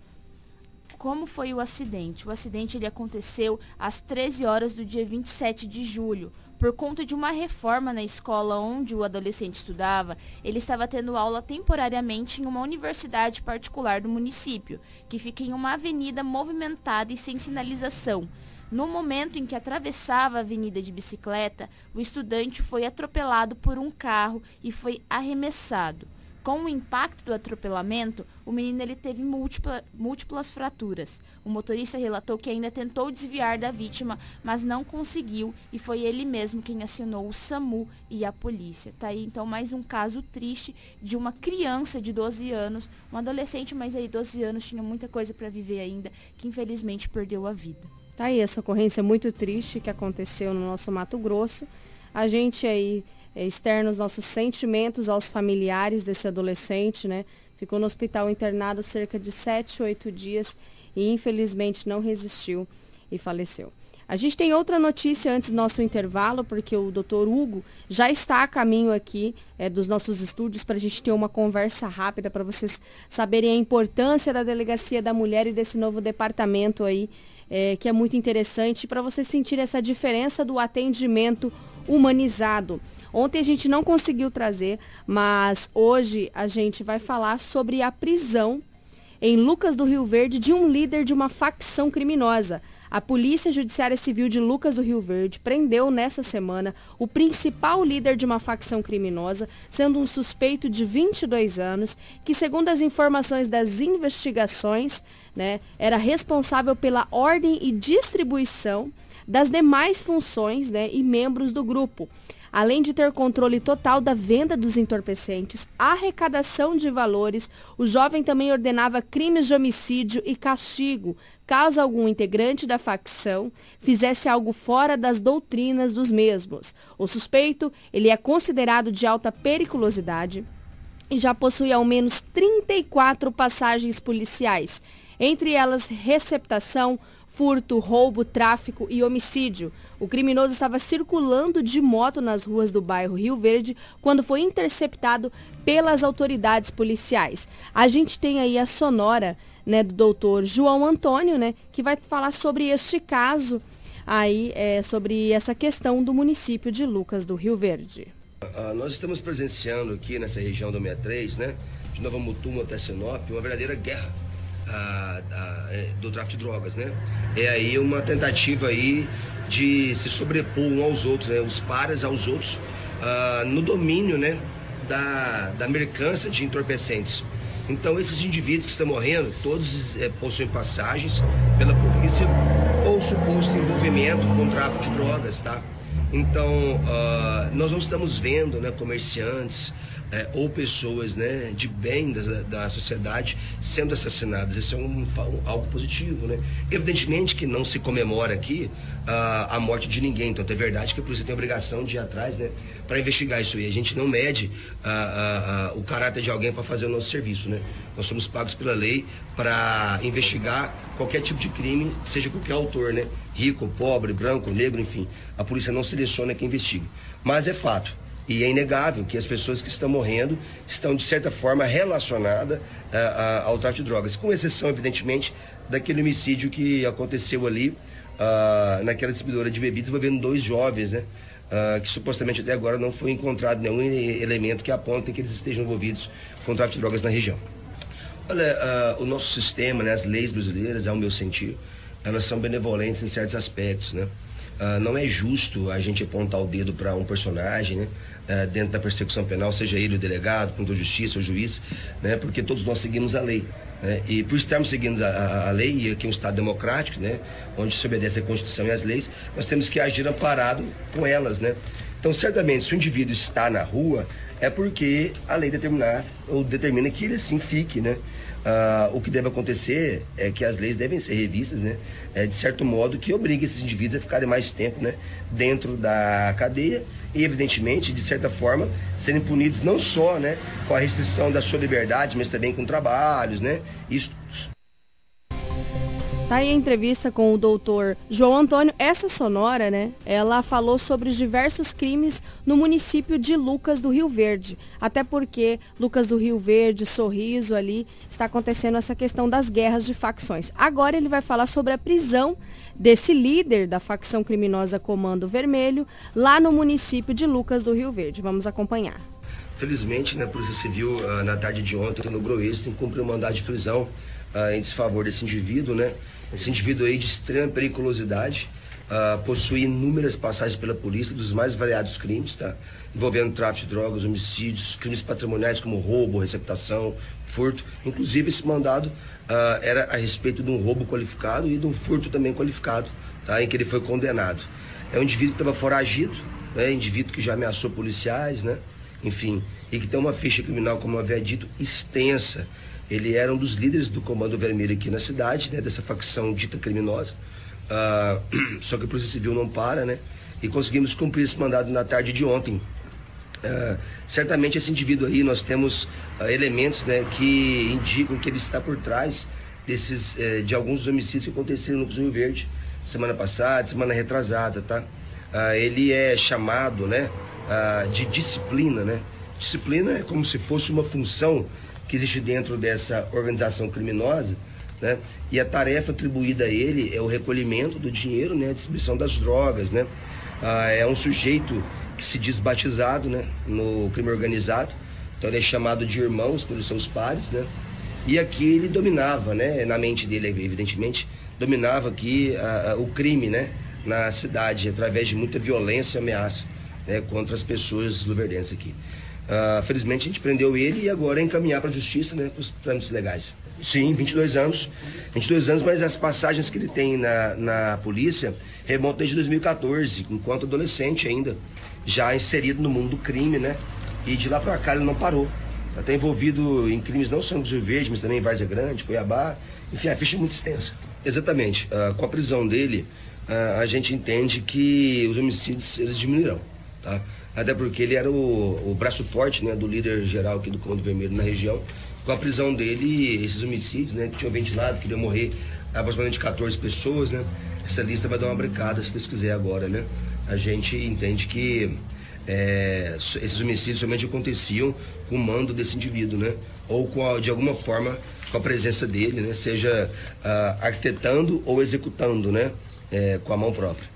Como foi o acidente? O acidente ele aconteceu às 13 horas do dia 27 de julho. Por conta de uma reforma na escola onde o adolescente estudava, ele estava tendo aula temporariamente em uma universidade particular do município, que fica em uma avenida movimentada e sem sinalização. No momento em que atravessava a avenida de bicicleta, o estudante foi atropelado por um carro e foi arremessado. Com o impacto do atropelamento, o menino ele teve múltipla, múltiplas fraturas. O motorista relatou que ainda tentou desviar da vítima, mas não conseguiu e foi ele mesmo quem acionou o SAMU e a polícia. Tá aí então mais um caso triste de uma criança de 12 anos, um adolescente, mas aí 12 anos tinha muita coisa para viver ainda, que infelizmente perdeu a vida. Tá aí essa ocorrência muito triste que aconteceu no nosso Mato Grosso. A gente aí externa os nossos sentimentos aos familiares desse adolescente, né? Ficou no hospital internado cerca de 7, 8 dias e infelizmente não resistiu e faleceu. A gente tem outra notícia antes do nosso intervalo, porque o doutor Hugo já está a caminho aqui é, dos nossos estúdios para a gente ter uma conversa rápida para vocês saberem a importância da Delegacia da Mulher e desse novo departamento aí, é, que é muito interessante para vocês sentirem essa diferença do atendimento humanizado. Ontem a gente não conseguiu trazer, mas hoje a gente vai falar sobre a prisão em Lucas do Rio Verde de um líder de uma facção criminosa. A Polícia Judiciária Civil de Lucas do Rio Verde prendeu nessa semana o principal líder de uma facção criminosa, sendo um suspeito de 22 anos, que, segundo as informações das investigações, né, era responsável pela ordem e distribuição das demais funções né, e membros do grupo. Além de ter controle total da venda dos entorpecentes, arrecadação de valores, o jovem também ordenava crimes de homicídio e castigo, caso algum integrante da facção fizesse algo fora das doutrinas dos mesmos. O suspeito, ele é considerado de alta periculosidade e já possui ao menos 34 passagens policiais, entre elas receptação, furto, roubo, tráfico e homicídio. O criminoso estava circulando de moto nas ruas do bairro Rio Verde quando foi interceptado pelas autoridades policiais. A gente tem aí a sonora né, do doutor João Antônio, né, que vai falar sobre este caso aí, é, sobre essa questão do município de Lucas do Rio Verde. Uh, nós estamos presenciando aqui nessa região do 63, né, de Nova Mutum até Sinop, uma verdadeira guerra a, a, é, do tráfico de drogas, né? É aí uma tentativa aí de se sobrepor um aos outros, né? Os pares aos outros uh, no domínio, né? Da, da mercância de entorpecentes. Então esses indivíduos que estão morrendo, todos é, possuem passagens pela polícia ou suposto envolvimento com tráfico de drogas, tá? Então uh, nós não estamos vendo, né, comerciantes, é, ou pessoas né, de bem da, da sociedade sendo assassinadas. Isso é um, um, algo positivo. Né? Evidentemente que não se comemora aqui uh, a morte de ninguém, então é verdade que a polícia tem a obrigação de ir atrás né, para investigar isso aí. A gente não mede uh, uh, o caráter de alguém para fazer o nosso serviço. Né? Nós somos pagos pela lei para investigar qualquer tipo de crime, seja qualquer autor, né? rico, pobre, branco, negro, enfim. A polícia não seleciona quem investiga. Mas é fato e é inegável que as pessoas que estão morrendo estão, de certa forma, relacionadas uh, ao tráfico de drogas, com exceção, evidentemente, daquele homicídio que aconteceu ali uh, naquela distribuidora de bebidas envolvendo dois jovens, né? Uh, que supostamente até agora não foi encontrado nenhum elemento que aponte que eles estejam envolvidos com tráfico de drogas na região. Olha, o nosso sistema, né, as leis brasileiras, ao meu sentir, elas são benevolentes em certos aspectos, né? não é justo a gente apontar o dedo para um personagem, né? Uh, dentro da persecução penal, seja ele o delegado, o promotor de justiça, o juiz, né? porque todos nós seguimos a lei. Né? E por estarmos seguindo a, a, lei, e aqui é um Estado democrático, né? onde se obedece a Constituição e as leis, nós temos que agir amparado com elas. Né? Então, certamente, se o indivíduo está na rua, é porque a lei determinar, ou determina que ele assim fique. Né? Uh, o que deve acontecer é que as leis devem ser revistas, né? É, de certo modo que obrigue esses indivíduos a ficarem mais tempo né? dentro da cadeia e, evidentemente, de certa forma, serem punidos não só né, com a restrição da sua liberdade, mas também com trabalhos, né? Isso Tá aí a entrevista com o doutor João Antônio. Essa sonora, né? Ela falou sobre os diversos crimes no município de Lucas do Rio Verde. Até porque Lucas do Rio Verde, Sorriso ali, está acontecendo essa questão das guerras de facções. Agora ele vai falar sobre a prisão desse líder da facção criminosa Comando Vermelho, lá no município de Lucas do Rio Verde. Vamos acompanhar. Felizmente, né, a Polícia Civil, ah, na tarde de ontem, no que cumprir um mandado de prisão uh, em desfavor desse indivíduo, né? Esse indivíduo aí de extrema periculosidade, uh, possui inúmeras passagens pela polícia dos mais variados crimes, tá? Envolvendo tráfico de drogas, homicídios, crimes patrimoniais como roubo, receptação, furto. Inclusive esse mandado uh, era a respeito de um roubo qualificado e de um furto também qualificado, tá? Em que ele foi condenado. É um indivíduo que estava foragido, né? Indivíduo que já ameaçou policiais, né? Enfim, e que tem uma ficha criminal, como eu havia dito, extensa. Ele era um dos líderes do Comando Vermelho aqui na cidade, né, dessa facção dita criminosa. Uh, *clears throat* só que a Polícia Civil não para, né? E conseguimos cumprir esse mandado na tarde de ontem. Uh, certamente esse indivíduo aí, nós temos uh, elementos né, que indicam que ele está por trás desses, eh, de alguns homicídios que aconteceram no Rio Verde semana passada, semana retrasada, tá? ele é chamado, né, de disciplina, né? Disciplina é como se fosse uma função que existe dentro dessa organização criminosa, né? E a tarefa atribuída a ele é o recolhimento do dinheiro, né? A distribuição das drogas, né? Ah, é um sujeito que se diz batizado, né? No crime organizado. Então ele é chamado de irmãos pelos seus pares, né? E aqui ele dominava, né? Na mente dele, evidentemente, dominava aqui ah, o crime, né? Na cidade, através de muita violência e ameaça né? contra as pessoas luverdenses aqui. Uh, felizmente a gente prendeu ele e agora é encaminhar para a justiça, né, para os trâmites legais. Sim, 22 anos. 22 anos, mas as passagens que ele tem na, na polícia remontam desde 2014, enquanto adolescente ainda, já inserido no mundo do crime, né? E de lá para cá ele não parou. Está envolvido em crimes não só no Rio Verde, mas também em Várzea Grande, Cuiabá. Enfim, a ficha é muito extensa. Exatamente. Uh, com a prisão dele, uh, a gente entende que os homicídios eles diminuirão. Tá? Até porque ele era o, o braço forte né, do líder geral aqui do Comando Vermelho na região. Com a prisão dele, esses homicídios, né, que tinham ventilado, que iam morrer aproximadamente 14 pessoas, né? Essa lista vai dar uma brincada, se Deus quiser agora, né? A gente entende que é, esses homicídios somente aconteciam com o mando desse indivíduo, né? Ou com a, de alguma forma com a presença dele, né? Seja uh, arquitetando ou executando, né? É, com a mão própria.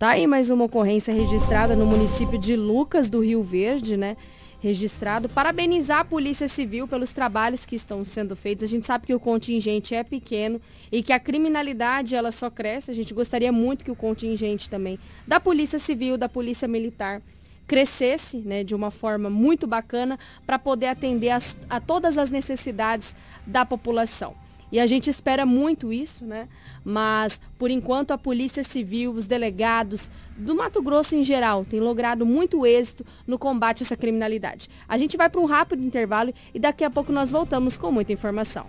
Tá aí mais uma ocorrência registrada no município de Lucas do Rio Verde, né? Registrado. Parabenizar a Polícia Civil pelos trabalhos que estão sendo feitos. A gente sabe que o contingente é pequeno e que a criminalidade ela só cresce. A gente gostaria muito que o contingente também da Polícia Civil, da Polícia Militar crescesse né, de uma forma muito bacana para poder atender as, a todas as necessidades da população. E a gente espera muito isso, né? Mas, por enquanto, a Polícia Civil, os delegados do Mato Grosso em geral, têm logrado muito êxito no combate a essa criminalidade. A gente vai para um rápido intervalo e daqui a pouco nós voltamos com muita informação.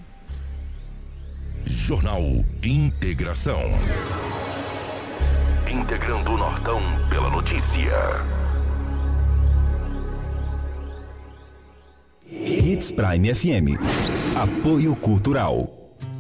Jornal Integração. Integrando o Nortão pela notícia. Hits Prime FM. Apoio Cultural.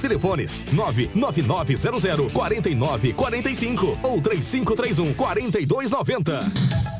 Telefones 99900 4945 ou 3531 4290.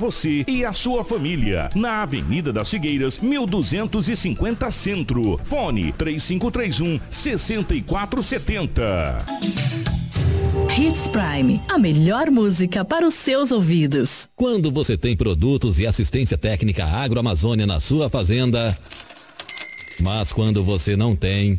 você e a sua família. Na Avenida das Figueiras, 1250 Centro. Fone 3531 6470. Hits Prime, a melhor música para os seus ouvidos. Quando você tem produtos e assistência técnica agroamazônia na sua fazenda, mas quando você não tem.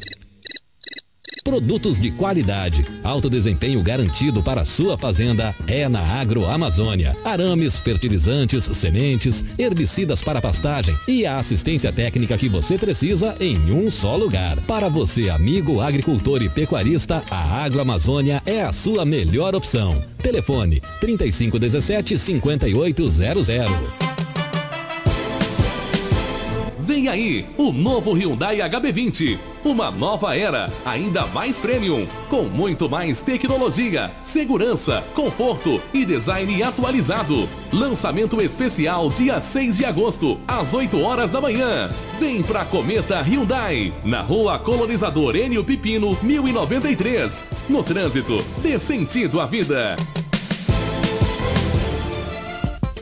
Produtos de qualidade, alto desempenho garantido para sua fazenda é na Agroamazônia. Arames, fertilizantes, sementes, herbicidas para pastagem e a assistência técnica que você precisa em um só lugar. Para você, amigo agricultor e pecuarista, a Agroamazônia é a sua melhor opção. Telefone 3517 5800. Vem aí o novo Hyundai HB20. Uma nova era, ainda mais premium, com muito mais tecnologia, segurança, conforto e design atualizado. Lançamento especial dia 6 de agosto, às 8 horas da manhã. Vem pra Cometa Hyundai, na rua Colonizador Enio Pipino, 1093. No trânsito, dê sentido à vida.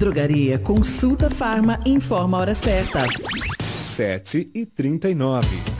Drogaria Consulta Farma informa a hora certa. 7 e 39.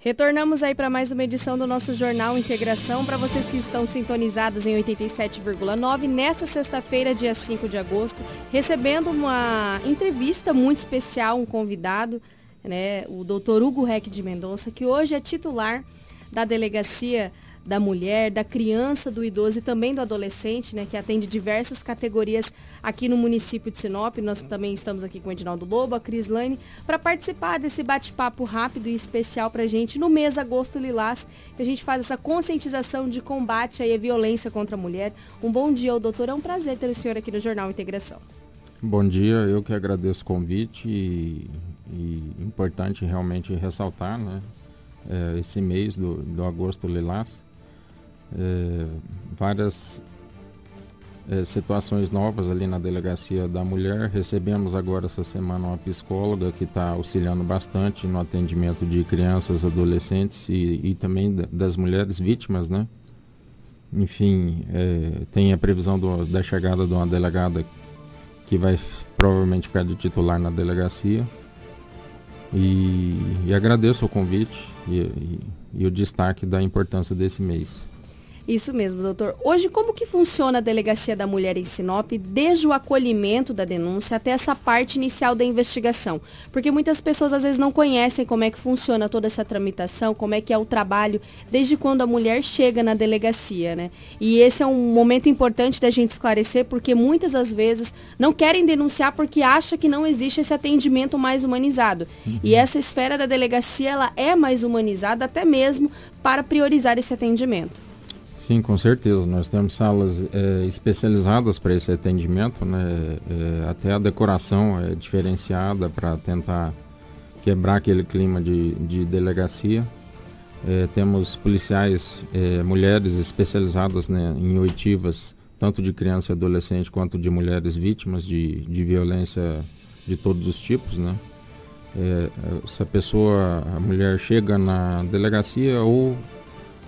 Retornamos aí para mais uma edição do nosso Jornal Integração. Para vocês que estão sintonizados em 87,9, nesta sexta-feira, dia 5 de agosto, recebendo uma entrevista muito especial, um convidado, né, o doutor Hugo Reck de Mendonça, que hoje é titular da Delegacia da mulher, da criança, do idoso e também do adolescente, né, que atende diversas categorias aqui no município de Sinop. Nós também estamos aqui com o Edinaldo Lobo, a Cris Lane, para participar desse bate-papo rápido e especial para a gente no mês Agosto Lilás, que a gente faz essa conscientização de combate aí à violência contra a mulher. Um bom dia, doutor. É um prazer ter o senhor aqui no Jornal Integração. Bom dia, eu que agradeço o convite e, e importante realmente ressaltar, né, é, esse mês do, do Agosto Lilás, é, várias é, situações novas ali na delegacia da mulher. Recebemos agora essa semana uma psicóloga que está auxiliando bastante no atendimento de crianças, adolescentes e, e também das mulheres vítimas, né? Enfim, é, tem a previsão do, da chegada de uma delegada que vai provavelmente ficar de titular na delegacia. E, e agradeço o convite e, e, e o destaque da importância desse mês. Isso mesmo, doutor. Hoje, como que funciona a Delegacia da Mulher em Sinop, desde o acolhimento da denúncia até essa parte inicial da investigação? Porque muitas pessoas às vezes não conhecem como é que funciona toda essa tramitação, como é que é o trabalho, desde quando a mulher chega na delegacia, né? E esse é um momento importante da gente esclarecer, porque muitas das vezes não querem denunciar porque acha que não existe esse atendimento mais humanizado. Uhum. E essa esfera da delegacia, ela é mais humanizada até mesmo para priorizar esse atendimento. Sim, com certeza. Nós temos salas é, especializadas para esse atendimento, né? É, até a decoração é diferenciada para tentar quebrar aquele clima de, de delegacia. É, temos policiais, é, mulheres especializadas né, em oitivas, tanto de criança e adolescente quanto de mulheres vítimas de, de violência de todos os tipos, né? É, essa pessoa, a mulher chega na delegacia ou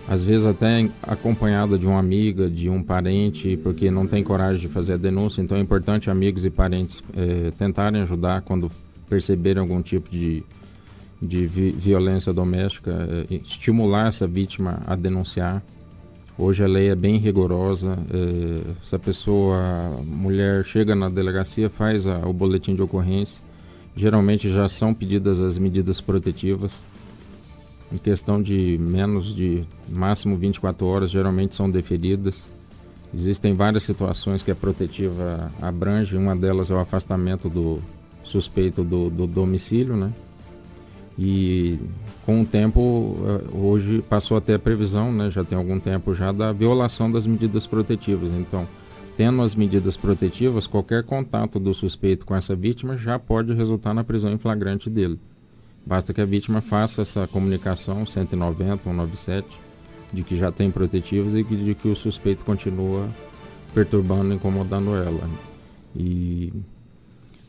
às vezes até acompanhada de uma amiga, de um parente, porque não tem coragem de fazer a denúncia. Então é importante amigos e parentes é, tentarem ajudar quando perceberem algum tipo de, de vi violência doméstica, é, estimular essa vítima a denunciar. Hoje a lei é bem rigorosa. É, pessoa, mulher, chega na delegacia, faz a, o boletim de ocorrência, geralmente já são pedidas as medidas protetivas em questão de menos de máximo 24 horas, geralmente são deferidas. Existem várias situações que a protetiva abrange, uma delas é o afastamento do suspeito do, do domicílio, né? E com o tempo, eh, hoje passou até a previsão, né? Já tem algum tempo já da violação das medidas protetivas. Então, tendo as medidas protetivas, qualquer contato do suspeito com essa vítima já pode resultar na prisão em flagrante dele. Basta que a vítima faça essa comunicação 190, 197, de que já tem protetivos e de que o suspeito continua perturbando, incomodando ela. E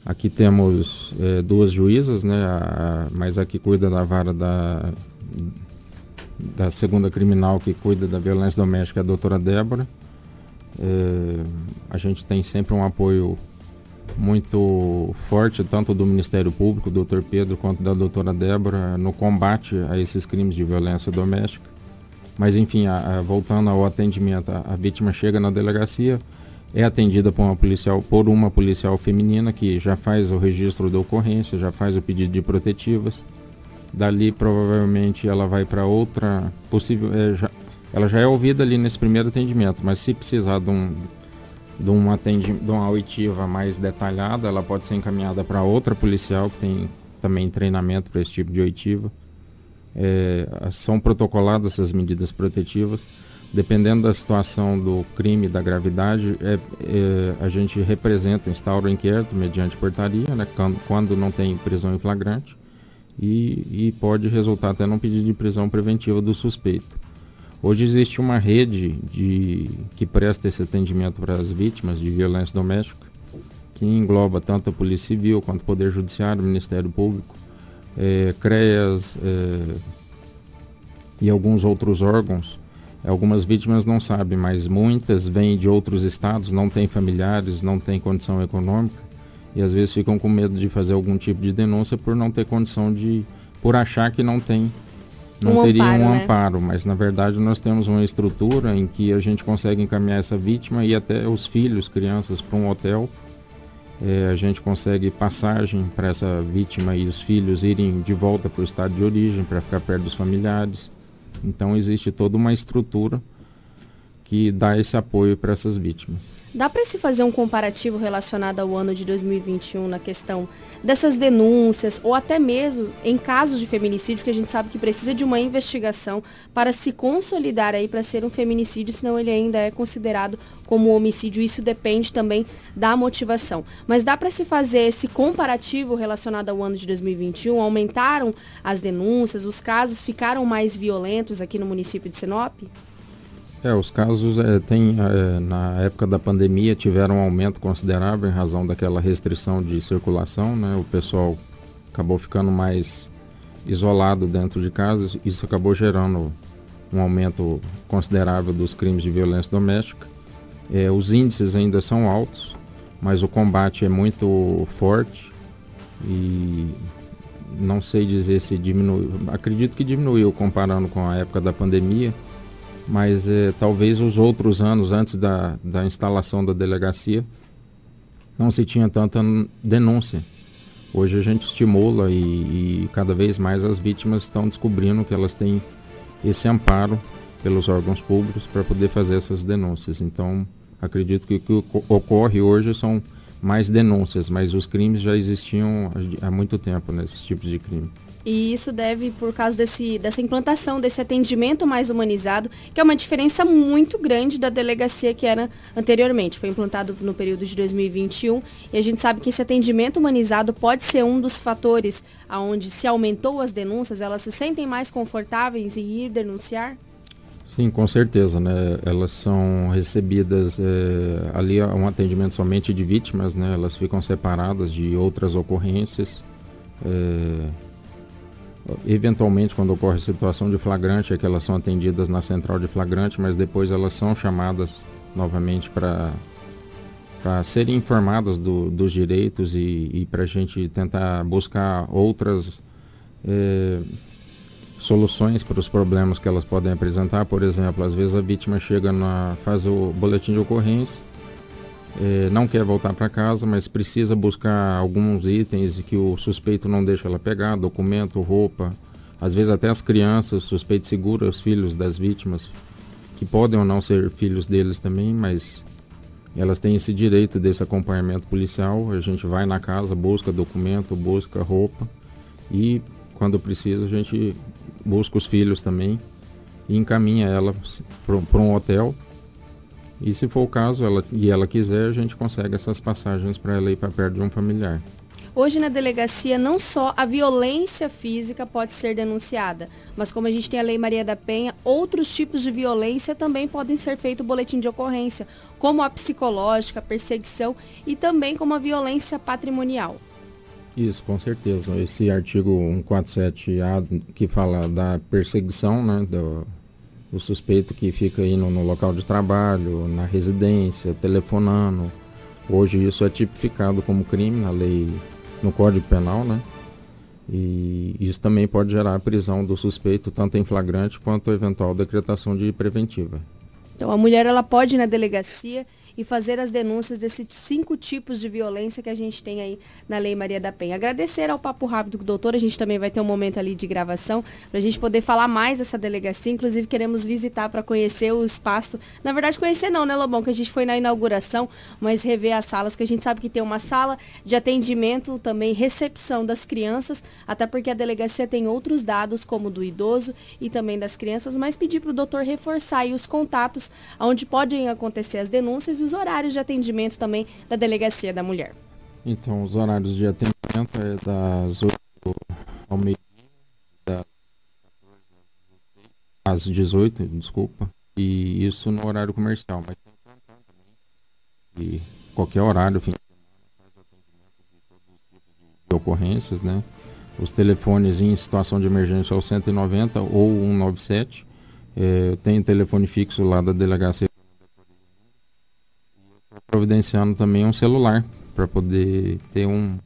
aqui temos é, duas juízas, né? A, mas a que cuida da vara da, da segunda criminal que cuida da violência doméstica é a doutora Débora. É, a gente tem sempre um apoio muito forte, tanto do Ministério Público, do Dr. Pedro, quanto da doutora Débora, no combate a esses crimes de violência doméstica. Mas, enfim, a, a, voltando ao atendimento, a, a, vítima chega na delegacia, é atendida por uma, policial, por uma policial feminina que já faz o registro da ocorrência, já faz o pedido de protetivas. Dali, provavelmente, ela vai para outra possível. É, já, ela já é ouvida ali nesse primeiro atendimento, mas se precisar de um de, um de uma auditiva mais detalhada, ela pode ser encaminhada para outra policial que tem também treinamento para esse tipo de oitiva. É, são protocoladas essas medidas protetivas. Dependendo da situação do crime, da gravidade, é, é, a gente representa, instaura o inquérito mediante portaria, né, quando, quando não tem prisão em flagrante, e, e pode resultar até num pedido de prisão preventiva do suspeito. Hoje existe uma rede de, que presta esse atendimento para as vítimas de violência doméstica, que engloba tanto a Polícia Civil quanto o Poder Judiciário, o Ministério Público, é, CREAS é, e alguns outros órgãos. Algumas vítimas não sabem, mas muitas vêm de outros estados, não têm familiares, não têm condição econômica e às vezes ficam com medo de fazer algum tipo de denúncia por não ter condição de, por achar que não tem não um teria amparo, um né? amparo, mas na verdade nós temos uma estrutura em que a gente consegue encaminhar essa vítima e até os filhos, crianças, para um hotel. É, a gente consegue passagem para essa vítima e os filhos irem de volta para o estado de origem, para ficar perto dos familiares. Então existe toda uma estrutura que dá esse apoio para essas vítimas. Dá para se fazer um comparativo relacionado ao ano de 2021 na questão dessas denúncias ou até mesmo em casos de feminicídio que a gente sabe que precisa de uma investigação para se consolidar aí para ser um feminicídio, senão ele ainda é considerado como homicídio. Isso depende também da motivação. Mas dá para se fazer esse comparativo relacionado ao ano de 2021? Aumentaram as denúncias, os casos ficaram mais violentos aqui no município de Sinop? É, os casos é, tem, é, na época da pandemia tiveram um aumento considerável em razão daquela restrição de circulação, né? O pessoal acabou ficando mais isolado dentro de casa, isso acabou gerando um aumento considerável dos crimes de violência doméstica. É, os índices ainda são altos, mas o combate é muito forte e não sei dizer se diminuiu. Acredito que diminuiu comparando com a época da pandemia mas é, talvez os outros anos antes da, da instalação da delegacia não se tinha tanta denúncia. Hoje a gente estimula e, e cada vez mais as vítimas estão descobrindo que elas têm esse amparo pelos órgãos públicos para poder fazer essas denúncias. Então, acredito que o que ocorre hoje são mais denúncias, mas os crimes já existiam há muito tempo nesses tipos de crime. E isso deve por causa desse, dessa implantação desse atendimento mais humanizado, que é uma diferença muito grande da delegacia que era anteriormente. Foi implantado no período de 2021 e a gente sabe que esse atendimento humanizado pode ser um dos fatores aonde se aumentou as denúncias, elas se sentem mais confortáveis em ir denunciar? Sim, com certeza, né? Elas são recebidas é, ali é um atendimento somente de vítimas, né? Elas ficam separadas de outras ocorrências. É, eventualmente, quando ocorre situação de flagrante, é que elas são atendidas na central de flagrante, mas depois elas são chamadas novamente para para serem informadas do, dos direitos e, e para a gente tentar buscar outras é, soluções para os problemas que elas podem apresentar. Por exemplo, às vezes a vítima chega na faz o boletim de ocorrência, eh, não quer voltar para casa, mas precisa buscar alguns itens que o suspeito não deixa ela pegar, documento, roupa, às vezes até as crianças, o suspeito segura os filhos das vítimas, que podem ou não ser filhos deles também, mas elas têm esse direito desse acompanhamento policial. A gente vai na casa, busca documento, busca roupa e quando precisa a gente busca os filhos também e encaminha ela para um hotel. E se for o caso ela, e ela quiser, a gente consegue essas passagens para ela ir para perto de um familiar. Hoje na delegacia não só a violência física pode ser denunciada, mas como a gente tem a Lei Maria da Penha, outros tipos de violência também podem ser feito boletim de ocorrência, como a psicológica, a perseguição e também como a violência patrimonial. Isso, com certeza. Esse artigo 147A que fala da perseguição né, do, do suspeito que fica aí no, no, local de trabalho, na residência, telefonando. Hoje isso é tipificado como crime na lei, no Código Penal, né? E isso também pode gerar a prisão do suspeito, tanto em flagrante quanto eventual decretação de preventiva. Então a mulher ela pode ir na delegacia e fazer as denúncias desses cinco tipos de violência que a gente tem aí na Lei Maria da Penha. Agradecer ao Papo Rápido com o doutor, a gente também vai ter um momento ali de gravação para a gente poder falar mais dessa delegacia. Inclusive, queremos visitar para conhecer o espaço. Na verdade, conhecer não, né, Lobão? Que a gente foi na inauguração, mas rever as salas, que a gente sabe que tem uma sala de atendimento, também recepção das crianças, até porque a delegacia tem outros dados, como do idoso e também das crianças, mas pedir para o doutor reforçar aí os contatos onde podem acontecer as denúncias e os horários de atendimento também da Delegacia da Mulher. Então, os horários de atendimento é das 8 ao meio-dia, às 18, desculpa, e isso no horário comercial, mas tem também. E qualquer horário, de tipos de ocorrências, né? Os telefones em situação de emergência é o 190 ou 197. É, tem telefone fixo lá da delegacia providenciando também um celular para poder ter um.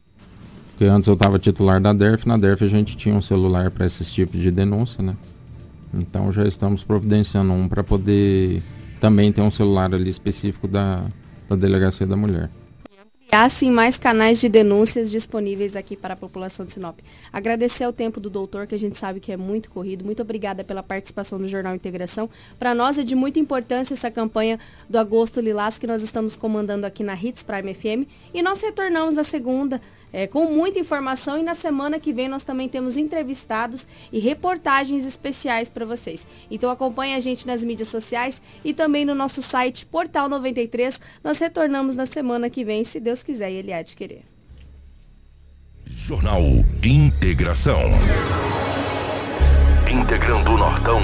Porque antes eu estava titular da DERF, na DERF a gente tinha um celular para esses tipos de denúncia, né? Então já estamos providenciando um para poder também ter um celular ali específico da, da Delegacia da Mulher sim mais canais de denúncias disponíveis aqui para a população de Sinop. Agradecer ao tempo do doutor, que a gente sabe que é muito corrido. Muito obrigada pela participação no Jornal Integração. Para nós é de muita importância essa campanha do Agosto Lilás que nós estamos comandando aqui na Hits Prime FM. E nós retornamos na segunda é, com muita informação e na semana que vem nós também temos entrevistados e reportagens especiais para vocês. Então acompanhe a gente nas mídias sociais e também no nosso site Portal 93. Nós retornamos na semana que vem, se Deus quiser e Ele há de querer. Jornal Integração. Integrando o Nortão